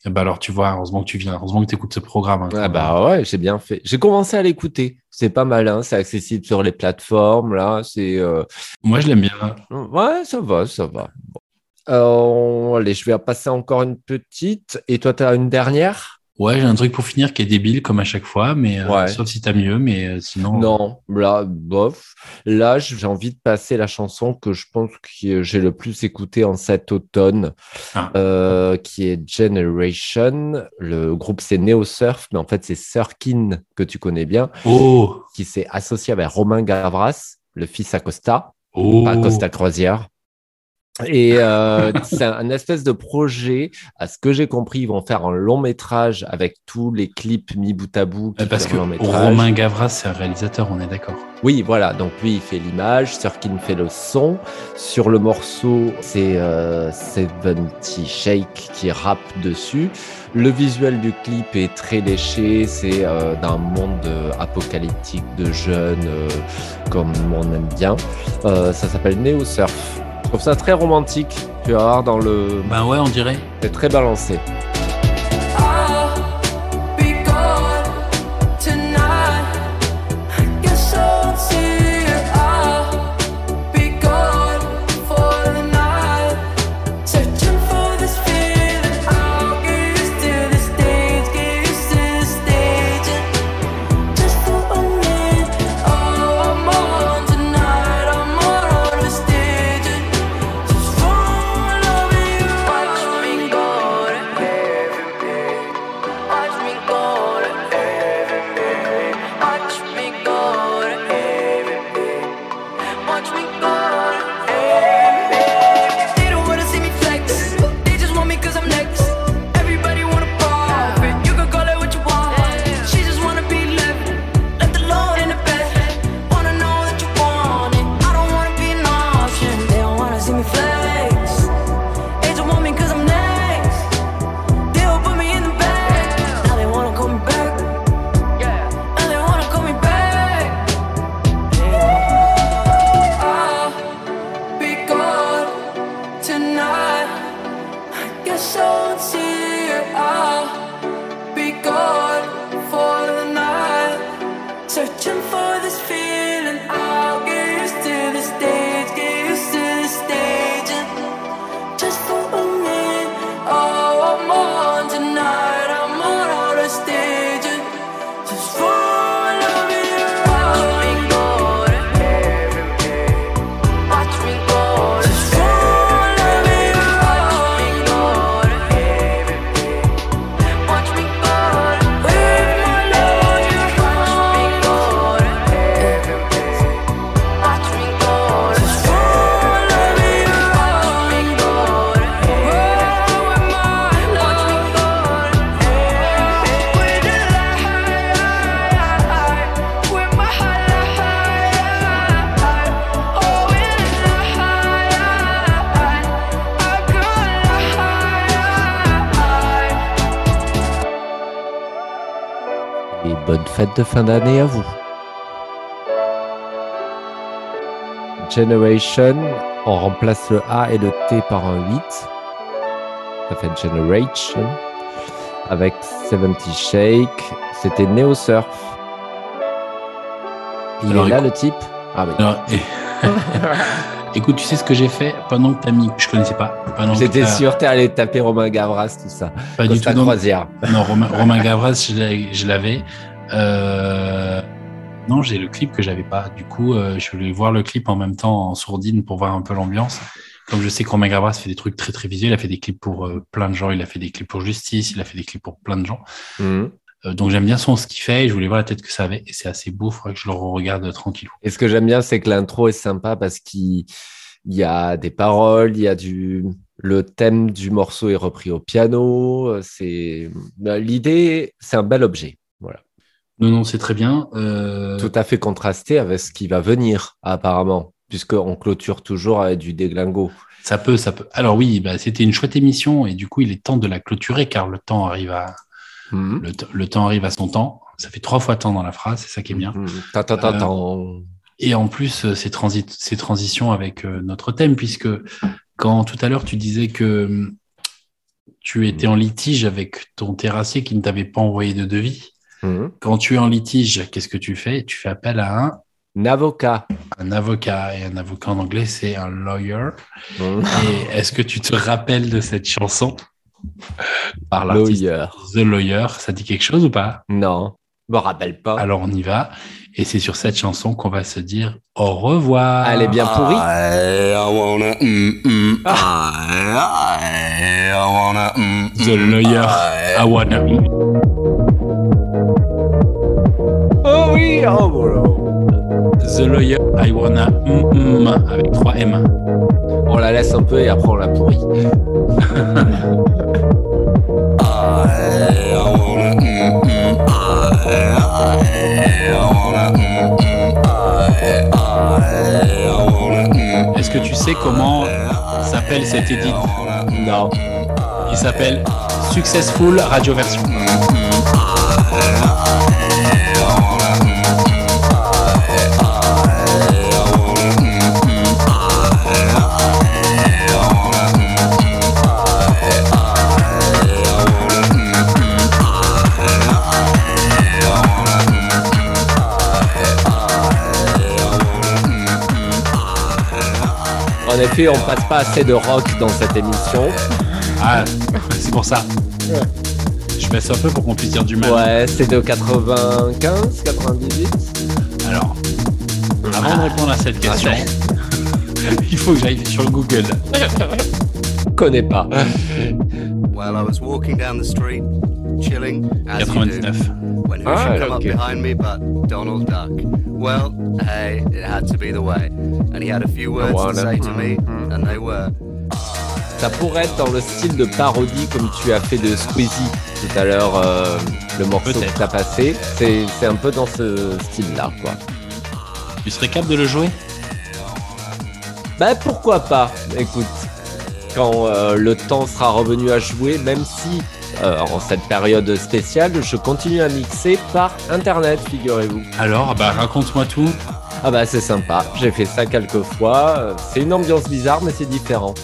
Eh ben alors, tu vois, heureusement que tu viens, heureusement que tu écoutes ce programme. hein, Ah bah ouais, j'ai bien fait. J'ai commencé à l'écouter. C'est pas mal, hein. C'est accessible sur les plateformes, là. C'est. euh, Moi, je l'aime bien. Ouais, ça va, ça va. Bon. Euh, allez, je vais passer encore une petite. Et toi, tu as une dernière? Ouais, j'ai un truc pour finir qui est débile comme à chaque fois, mais euh, Ouais. sauf si t'as mieux, mais euh, sinon. Non, là, bof. Là, j'ai envie de passer la chanson que je pense que j'ai le plus écoutée en cet automne, Ah. euh, qui est Generation. Le groupe, c'est Neo Surf, mais en fait, c'est Surkin, que tu connais bien, Oh, qui s'est associé avec Romain Gavras, le fils Acosta, oh. pas Acosta Croisière. Et euh, c'est un espèce de projet. À ce que j'ai compris, ils vont faire un long métrage avec tous les clips mis bout à bout. Parce que. Romain Gavras, c'est un réalisateur, on est d'accord. Oui, voilà. Donc lui, il fait l'image, Surkin fait le son. Sur le morceau, c'est euh, 70 Shake qui rappe dessus. Le visuel du clip est très léché. C'est euh, d'un monde euh, apocalyptique de jeunes, euh, comme on aime bien. Euh, ça s'appelle Neo Surf. Je trouve ça très romantique. Tu vas voir dans le. Ben ouais, on dirait. C'est très balancé. De fin d'année à vous. Generation, on remplace le A et le T par un 8. Ça fait Generation. Avec 70 Shake. C'était Neo Surf. Il Alors, est là écoute- le type? Ah oui. Alors, et- Écoute, tu sais ce que j'ai fait pendant que t'as mis? Je connaissais pas. J'étais sûr t'es allé taper Romain Gavras, tout ça. Pas du tout. non. Croisière. Non, Romain, Romain Gavras, je l'avais. Euh, non, j'ai le clip que j'avais pas. Du coup, euh, je voulais voir le clip en même temps en sourdine pour voir un peu l'ambiance. Comme je sais que Romain Gavras fait des trucs très très visuels, il a fait des clips pour euh, plein de gens, il a fait des clips pour Justice, il a fait des clips pour plein de gens. Mhm. Euh, donc j'aime bien son ce qu'il fait et je voulais voir la tête que ça avait. Et c'est assez beau, il faudrait que je le regarde tranquillou. Et ce que j'aime bien, c'est que l'intro est sympa parce qu'il il y a des paroles, il y a du le thème du morceau est repris au piano. C'est ben, l'idée, c'est un bel objet. Voilà. Non, non, c'est très bien. Euh, Tout à fait contrasté avec ce qui va venir apparemment, puisqu'on clôture toujours avec du déglingo. Ça peut, ça peut. Alors oui, bah, c'était une chouette émission et du coup, il est temps de la clôturer car le temps arrive à Mhm. le, temps arrive à son temps. Ça fait trois fois temps dans la phrase, c'est ça qui est bien. Mhm. Ta, ta, ta, Euh, tan. Et en plus, euh, ces, transi- ces transitions avec euh, notre thème, puisque quand tout à l'heure tu disais que hum, tu étais en litige avec ton terrassier qui ne t'avait pas envoyé de devis, Mhm. quand tu es en litige, qu'est-ce que tu fais? Tu fais appel à un Un avocat. un avocat. Et un avocat en anglais, c'est un lawyer. Mhm. Et est-ce que tu te rappelles de cette chanson? Par l'artiste Lawyer. The Lawyer Ça dit quelque chose ou pas? Non, je me rappelle pas. Alors on y va. Et c'est sur cette chanson qu'on va se dire au revoir. Elle est bien pourrie. Wanna, mm, mm, wanna, mm, The mm, Lawyer. I. I wanna. Oh oui, oh voilà. The Lawyer. I wanna. mm, mm, avec 3 M. On la laisse un peu et après on la pourrit. Est-ce que tu sais comment s'appelle cet edit Non. Il s'appelle Successful Radio Version. Effet, on passe pas assez de rock dans cette émission. Ah, c'est pour ça. Je baisse un peu pour qu'on puisse dire du mal. Ouais, c'est de 95, 98. Alors, avant de répondre à cette question, il faut que j'aille sur Google. Connais pas. Well, I was walking down the street, chilling, as you do. 99. When who Ah, should come okay. up behind me but Donald Duck? Well, hey, it had to be the way. And he had a few words to wanna- say to me, and they were, Ça pourrait être dans le style de parodie comme tu as fait de Squeezie tout à l'heure, euh, le morceau que t'as passé. C'est c'est un peu dans ce style-là, quoi. Tu serais capable de le jouer? Bah pourquoi pas? Écoute, quand euh, le temps sera revenu à jouer, même si euh, en cette période spéciale, je continue à mixer par internet, figurez-vous. Alors, bah raconte-moi tout. Ah bah c'est sympa, j'ai fait ça quelques fois. C'est une ambiance bizarre, mais c'est différent.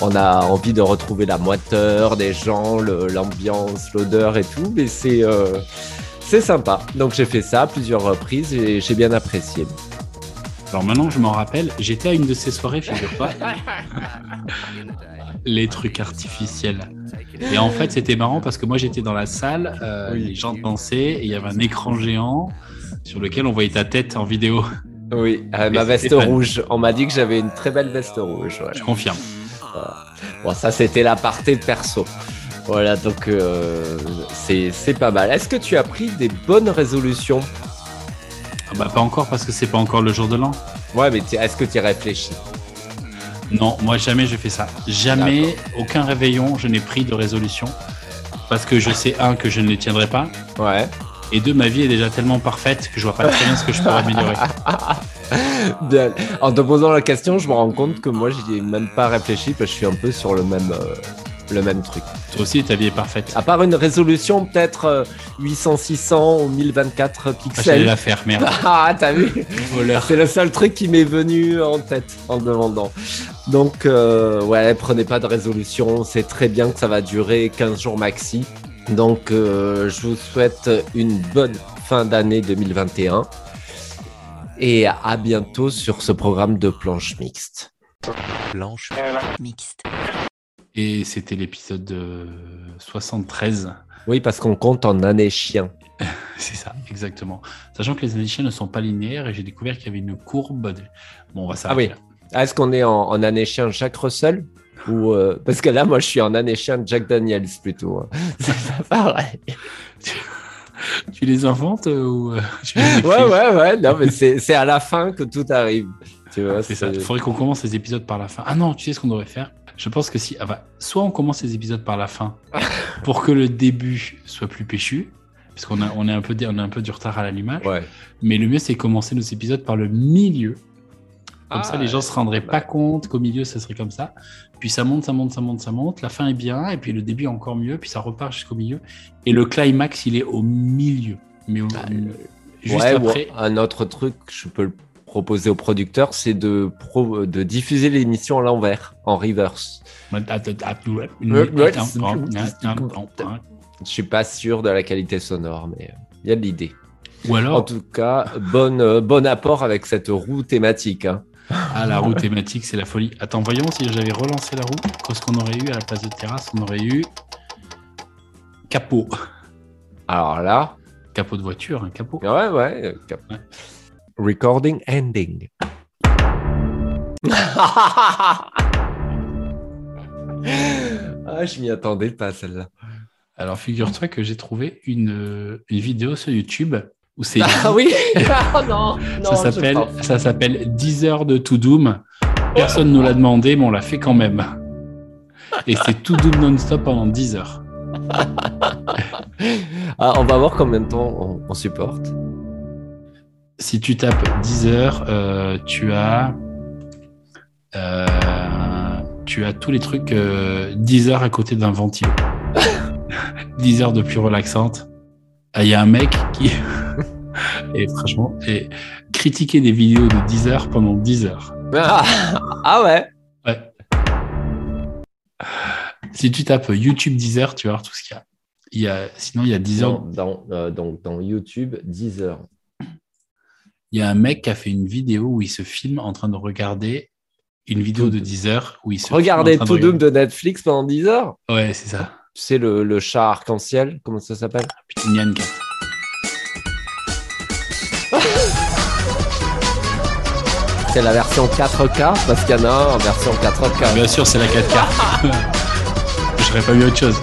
on a envie de retrouver la moiteur des gens, l'ambiance, l'odeur et tout, mais c'est euh, c'est sympa. Donc j'ai fait ça à plusieurs reprises et j'ai bien apprécié. Alors maintenant je m'en rappelle, j'étais à une de ces soirées, figure-toi. les trucs artificiels. Et en fait, c'était marrant parce que moi j'étais dans la salle, euh, les gens dansaient et il y avait un écran géant sur lequel on voyait ta tête en vidéo. Oui, euh, ma veste rouge. On m'a dit que j'avais une très belle veste rouge. ouais. Je confirme. Voilà. Bon, ça c'était la partie perso. Voilà, donc euh, c'est c'est pas mal. Est-ce que tu as pris des bonnes résolutions? Ah bah pas encore parce que c'est pas encore le jour de l'an. Ouais, mais est-ce que tu y réfléchis? Non, moi jamais je fais ça. Jamais, aucun réveillon, je n'ai pris de résolution. Parce que je sais, un, que je ne les tiendrai pas. Ouais. Et deux, ma vie est déjà tellement parfaite que je vois pas très bien ce que je pourrais améliorer. Bien. En te posant la question, je me rends compte que moi, j'y ai même pas réfléchi parce que je suis un peu sur le même, euh, le même truc. Toi aussi, ta vie est parfaite. À part une résolution, peut-être euh, 800-600 ou 1024 Ah, pixels. j'allais la faire, merde. Ah, t'as vu Voleur. C'est le seul truc qui m'est venu en tête en demandant. Donc, euh, ouais, prenez pas de résolution. C'est très bien que ça va durer 15 jours maxi. Donc, euh, je vous souhaite une bonne fin d'année 2021. Et à bientôt sur ce programme de planche mixte. Planche mixte. Et c'était l'épisode euh, 73. Oui, parce qu'on compte en année chien. C'est ça, exactement. Sachant que les années chiens ne sont pas linéaires et j'ai découvert qu'il y avait une courbe. de- Bon, on va Ah s'arrêter oui. là. Ah, Est-ce qu'on est en, en année chien Jacques Russell ou euh, Parce que là, moi, je suis en année chien Jack Daniels plutôt. hein. C'est pas pareil. Tu les inventes euh, ou euh, tu les écris Ouais, ouais, ouais. Non, mais c'est à la fin que tout arrive. Tu vois, C'est ça. Il faudrait qu'on commence les épisodes par la fin. Ah non, tu sais ce qu'on devrait faire? Je pense que si. Ah bah, soit on commence les épisodes par la fin pour que le début soit plus péchu, parce qu'on a, on est un peu, on a un peu du retard à l'allumage. Ouais. Mais le mieux, c'est commencer nos épisodes par le milieu. Comme Ah, ça, les gens se rendraient pas compte qu'au milieu, ça serait comme ça. Puis ça monte, ça monte, ça monte, ça monte. La fin est bien, et puis le début encore mieux, puis ça repart jusqu'au milieu. Et le climax, il est au milieu. Mais au- juste Ouais, ou après. un autre truc je peux le proposer aux producteurs, c'est de, pro- de diffuser l'émission à l'envers, en reverse. Je suis pas sûr de la qualité sonore, mais il y a de l'idée. Ou alors- En tout cas, euh, bon apport avec cette roue thématique. hein. Ah, la roue thématique, c'est la folie. Attends, voyons si j'avais relancé la roue. Qu'est-ce qu'on aurait eu à la place de terrasse? On aurait eu capot. Alors là. Capot de voiture, un capot. Ouais, ouais. euh, cap- Recording ending. ah, je m'y attendais pas celle-là. Alors, figure-toi que j'ai trouvé une, euh, une vidéo sur YouTube où c'est. Ah oui Ah non, non, ça s'appelle pense. ça s'appelle 10 heures de To Doom. Personne ne nous l'a demandé, mais on l'a fait quand même. Et c'est To Doom non-stop pendant 10 heures. Ah, on va voir combien de temps on, on supporte. Si tu tapes 10 heures, euh, tu as. euh, tu as tous les trucs euh, 10 heures à côté d'un ventilo. 10 heures de plus relaxante. Ah, Il y a un mec qui. et franchement, et critiquer des vidéos de 10 heures pendant 10 heures. Ah, ah ouais Ouais. Si tu tapes YouTube 10 heures, tu vas voir tout ce qu'il y a. Il y a sinon, il y a 10 heures. Dans, dans, euh, dans YouTube, 10 heures. Il y a un mec qui a fait une vidéo où il se filme en train de regarder une vidéo de 10 heures où il se filme Regardez tout de Doom de Netflix pendant 10 heures Ouais, c'est ça. Tu sais, le, le chat arc-en-ciel, comment ça s'appelle? Putain, Nyan Cat. C'est la version 4K parce qu'il y en a en version 4K. Bien sûr, c'est la 4K. J'aurais pas mis autre chose.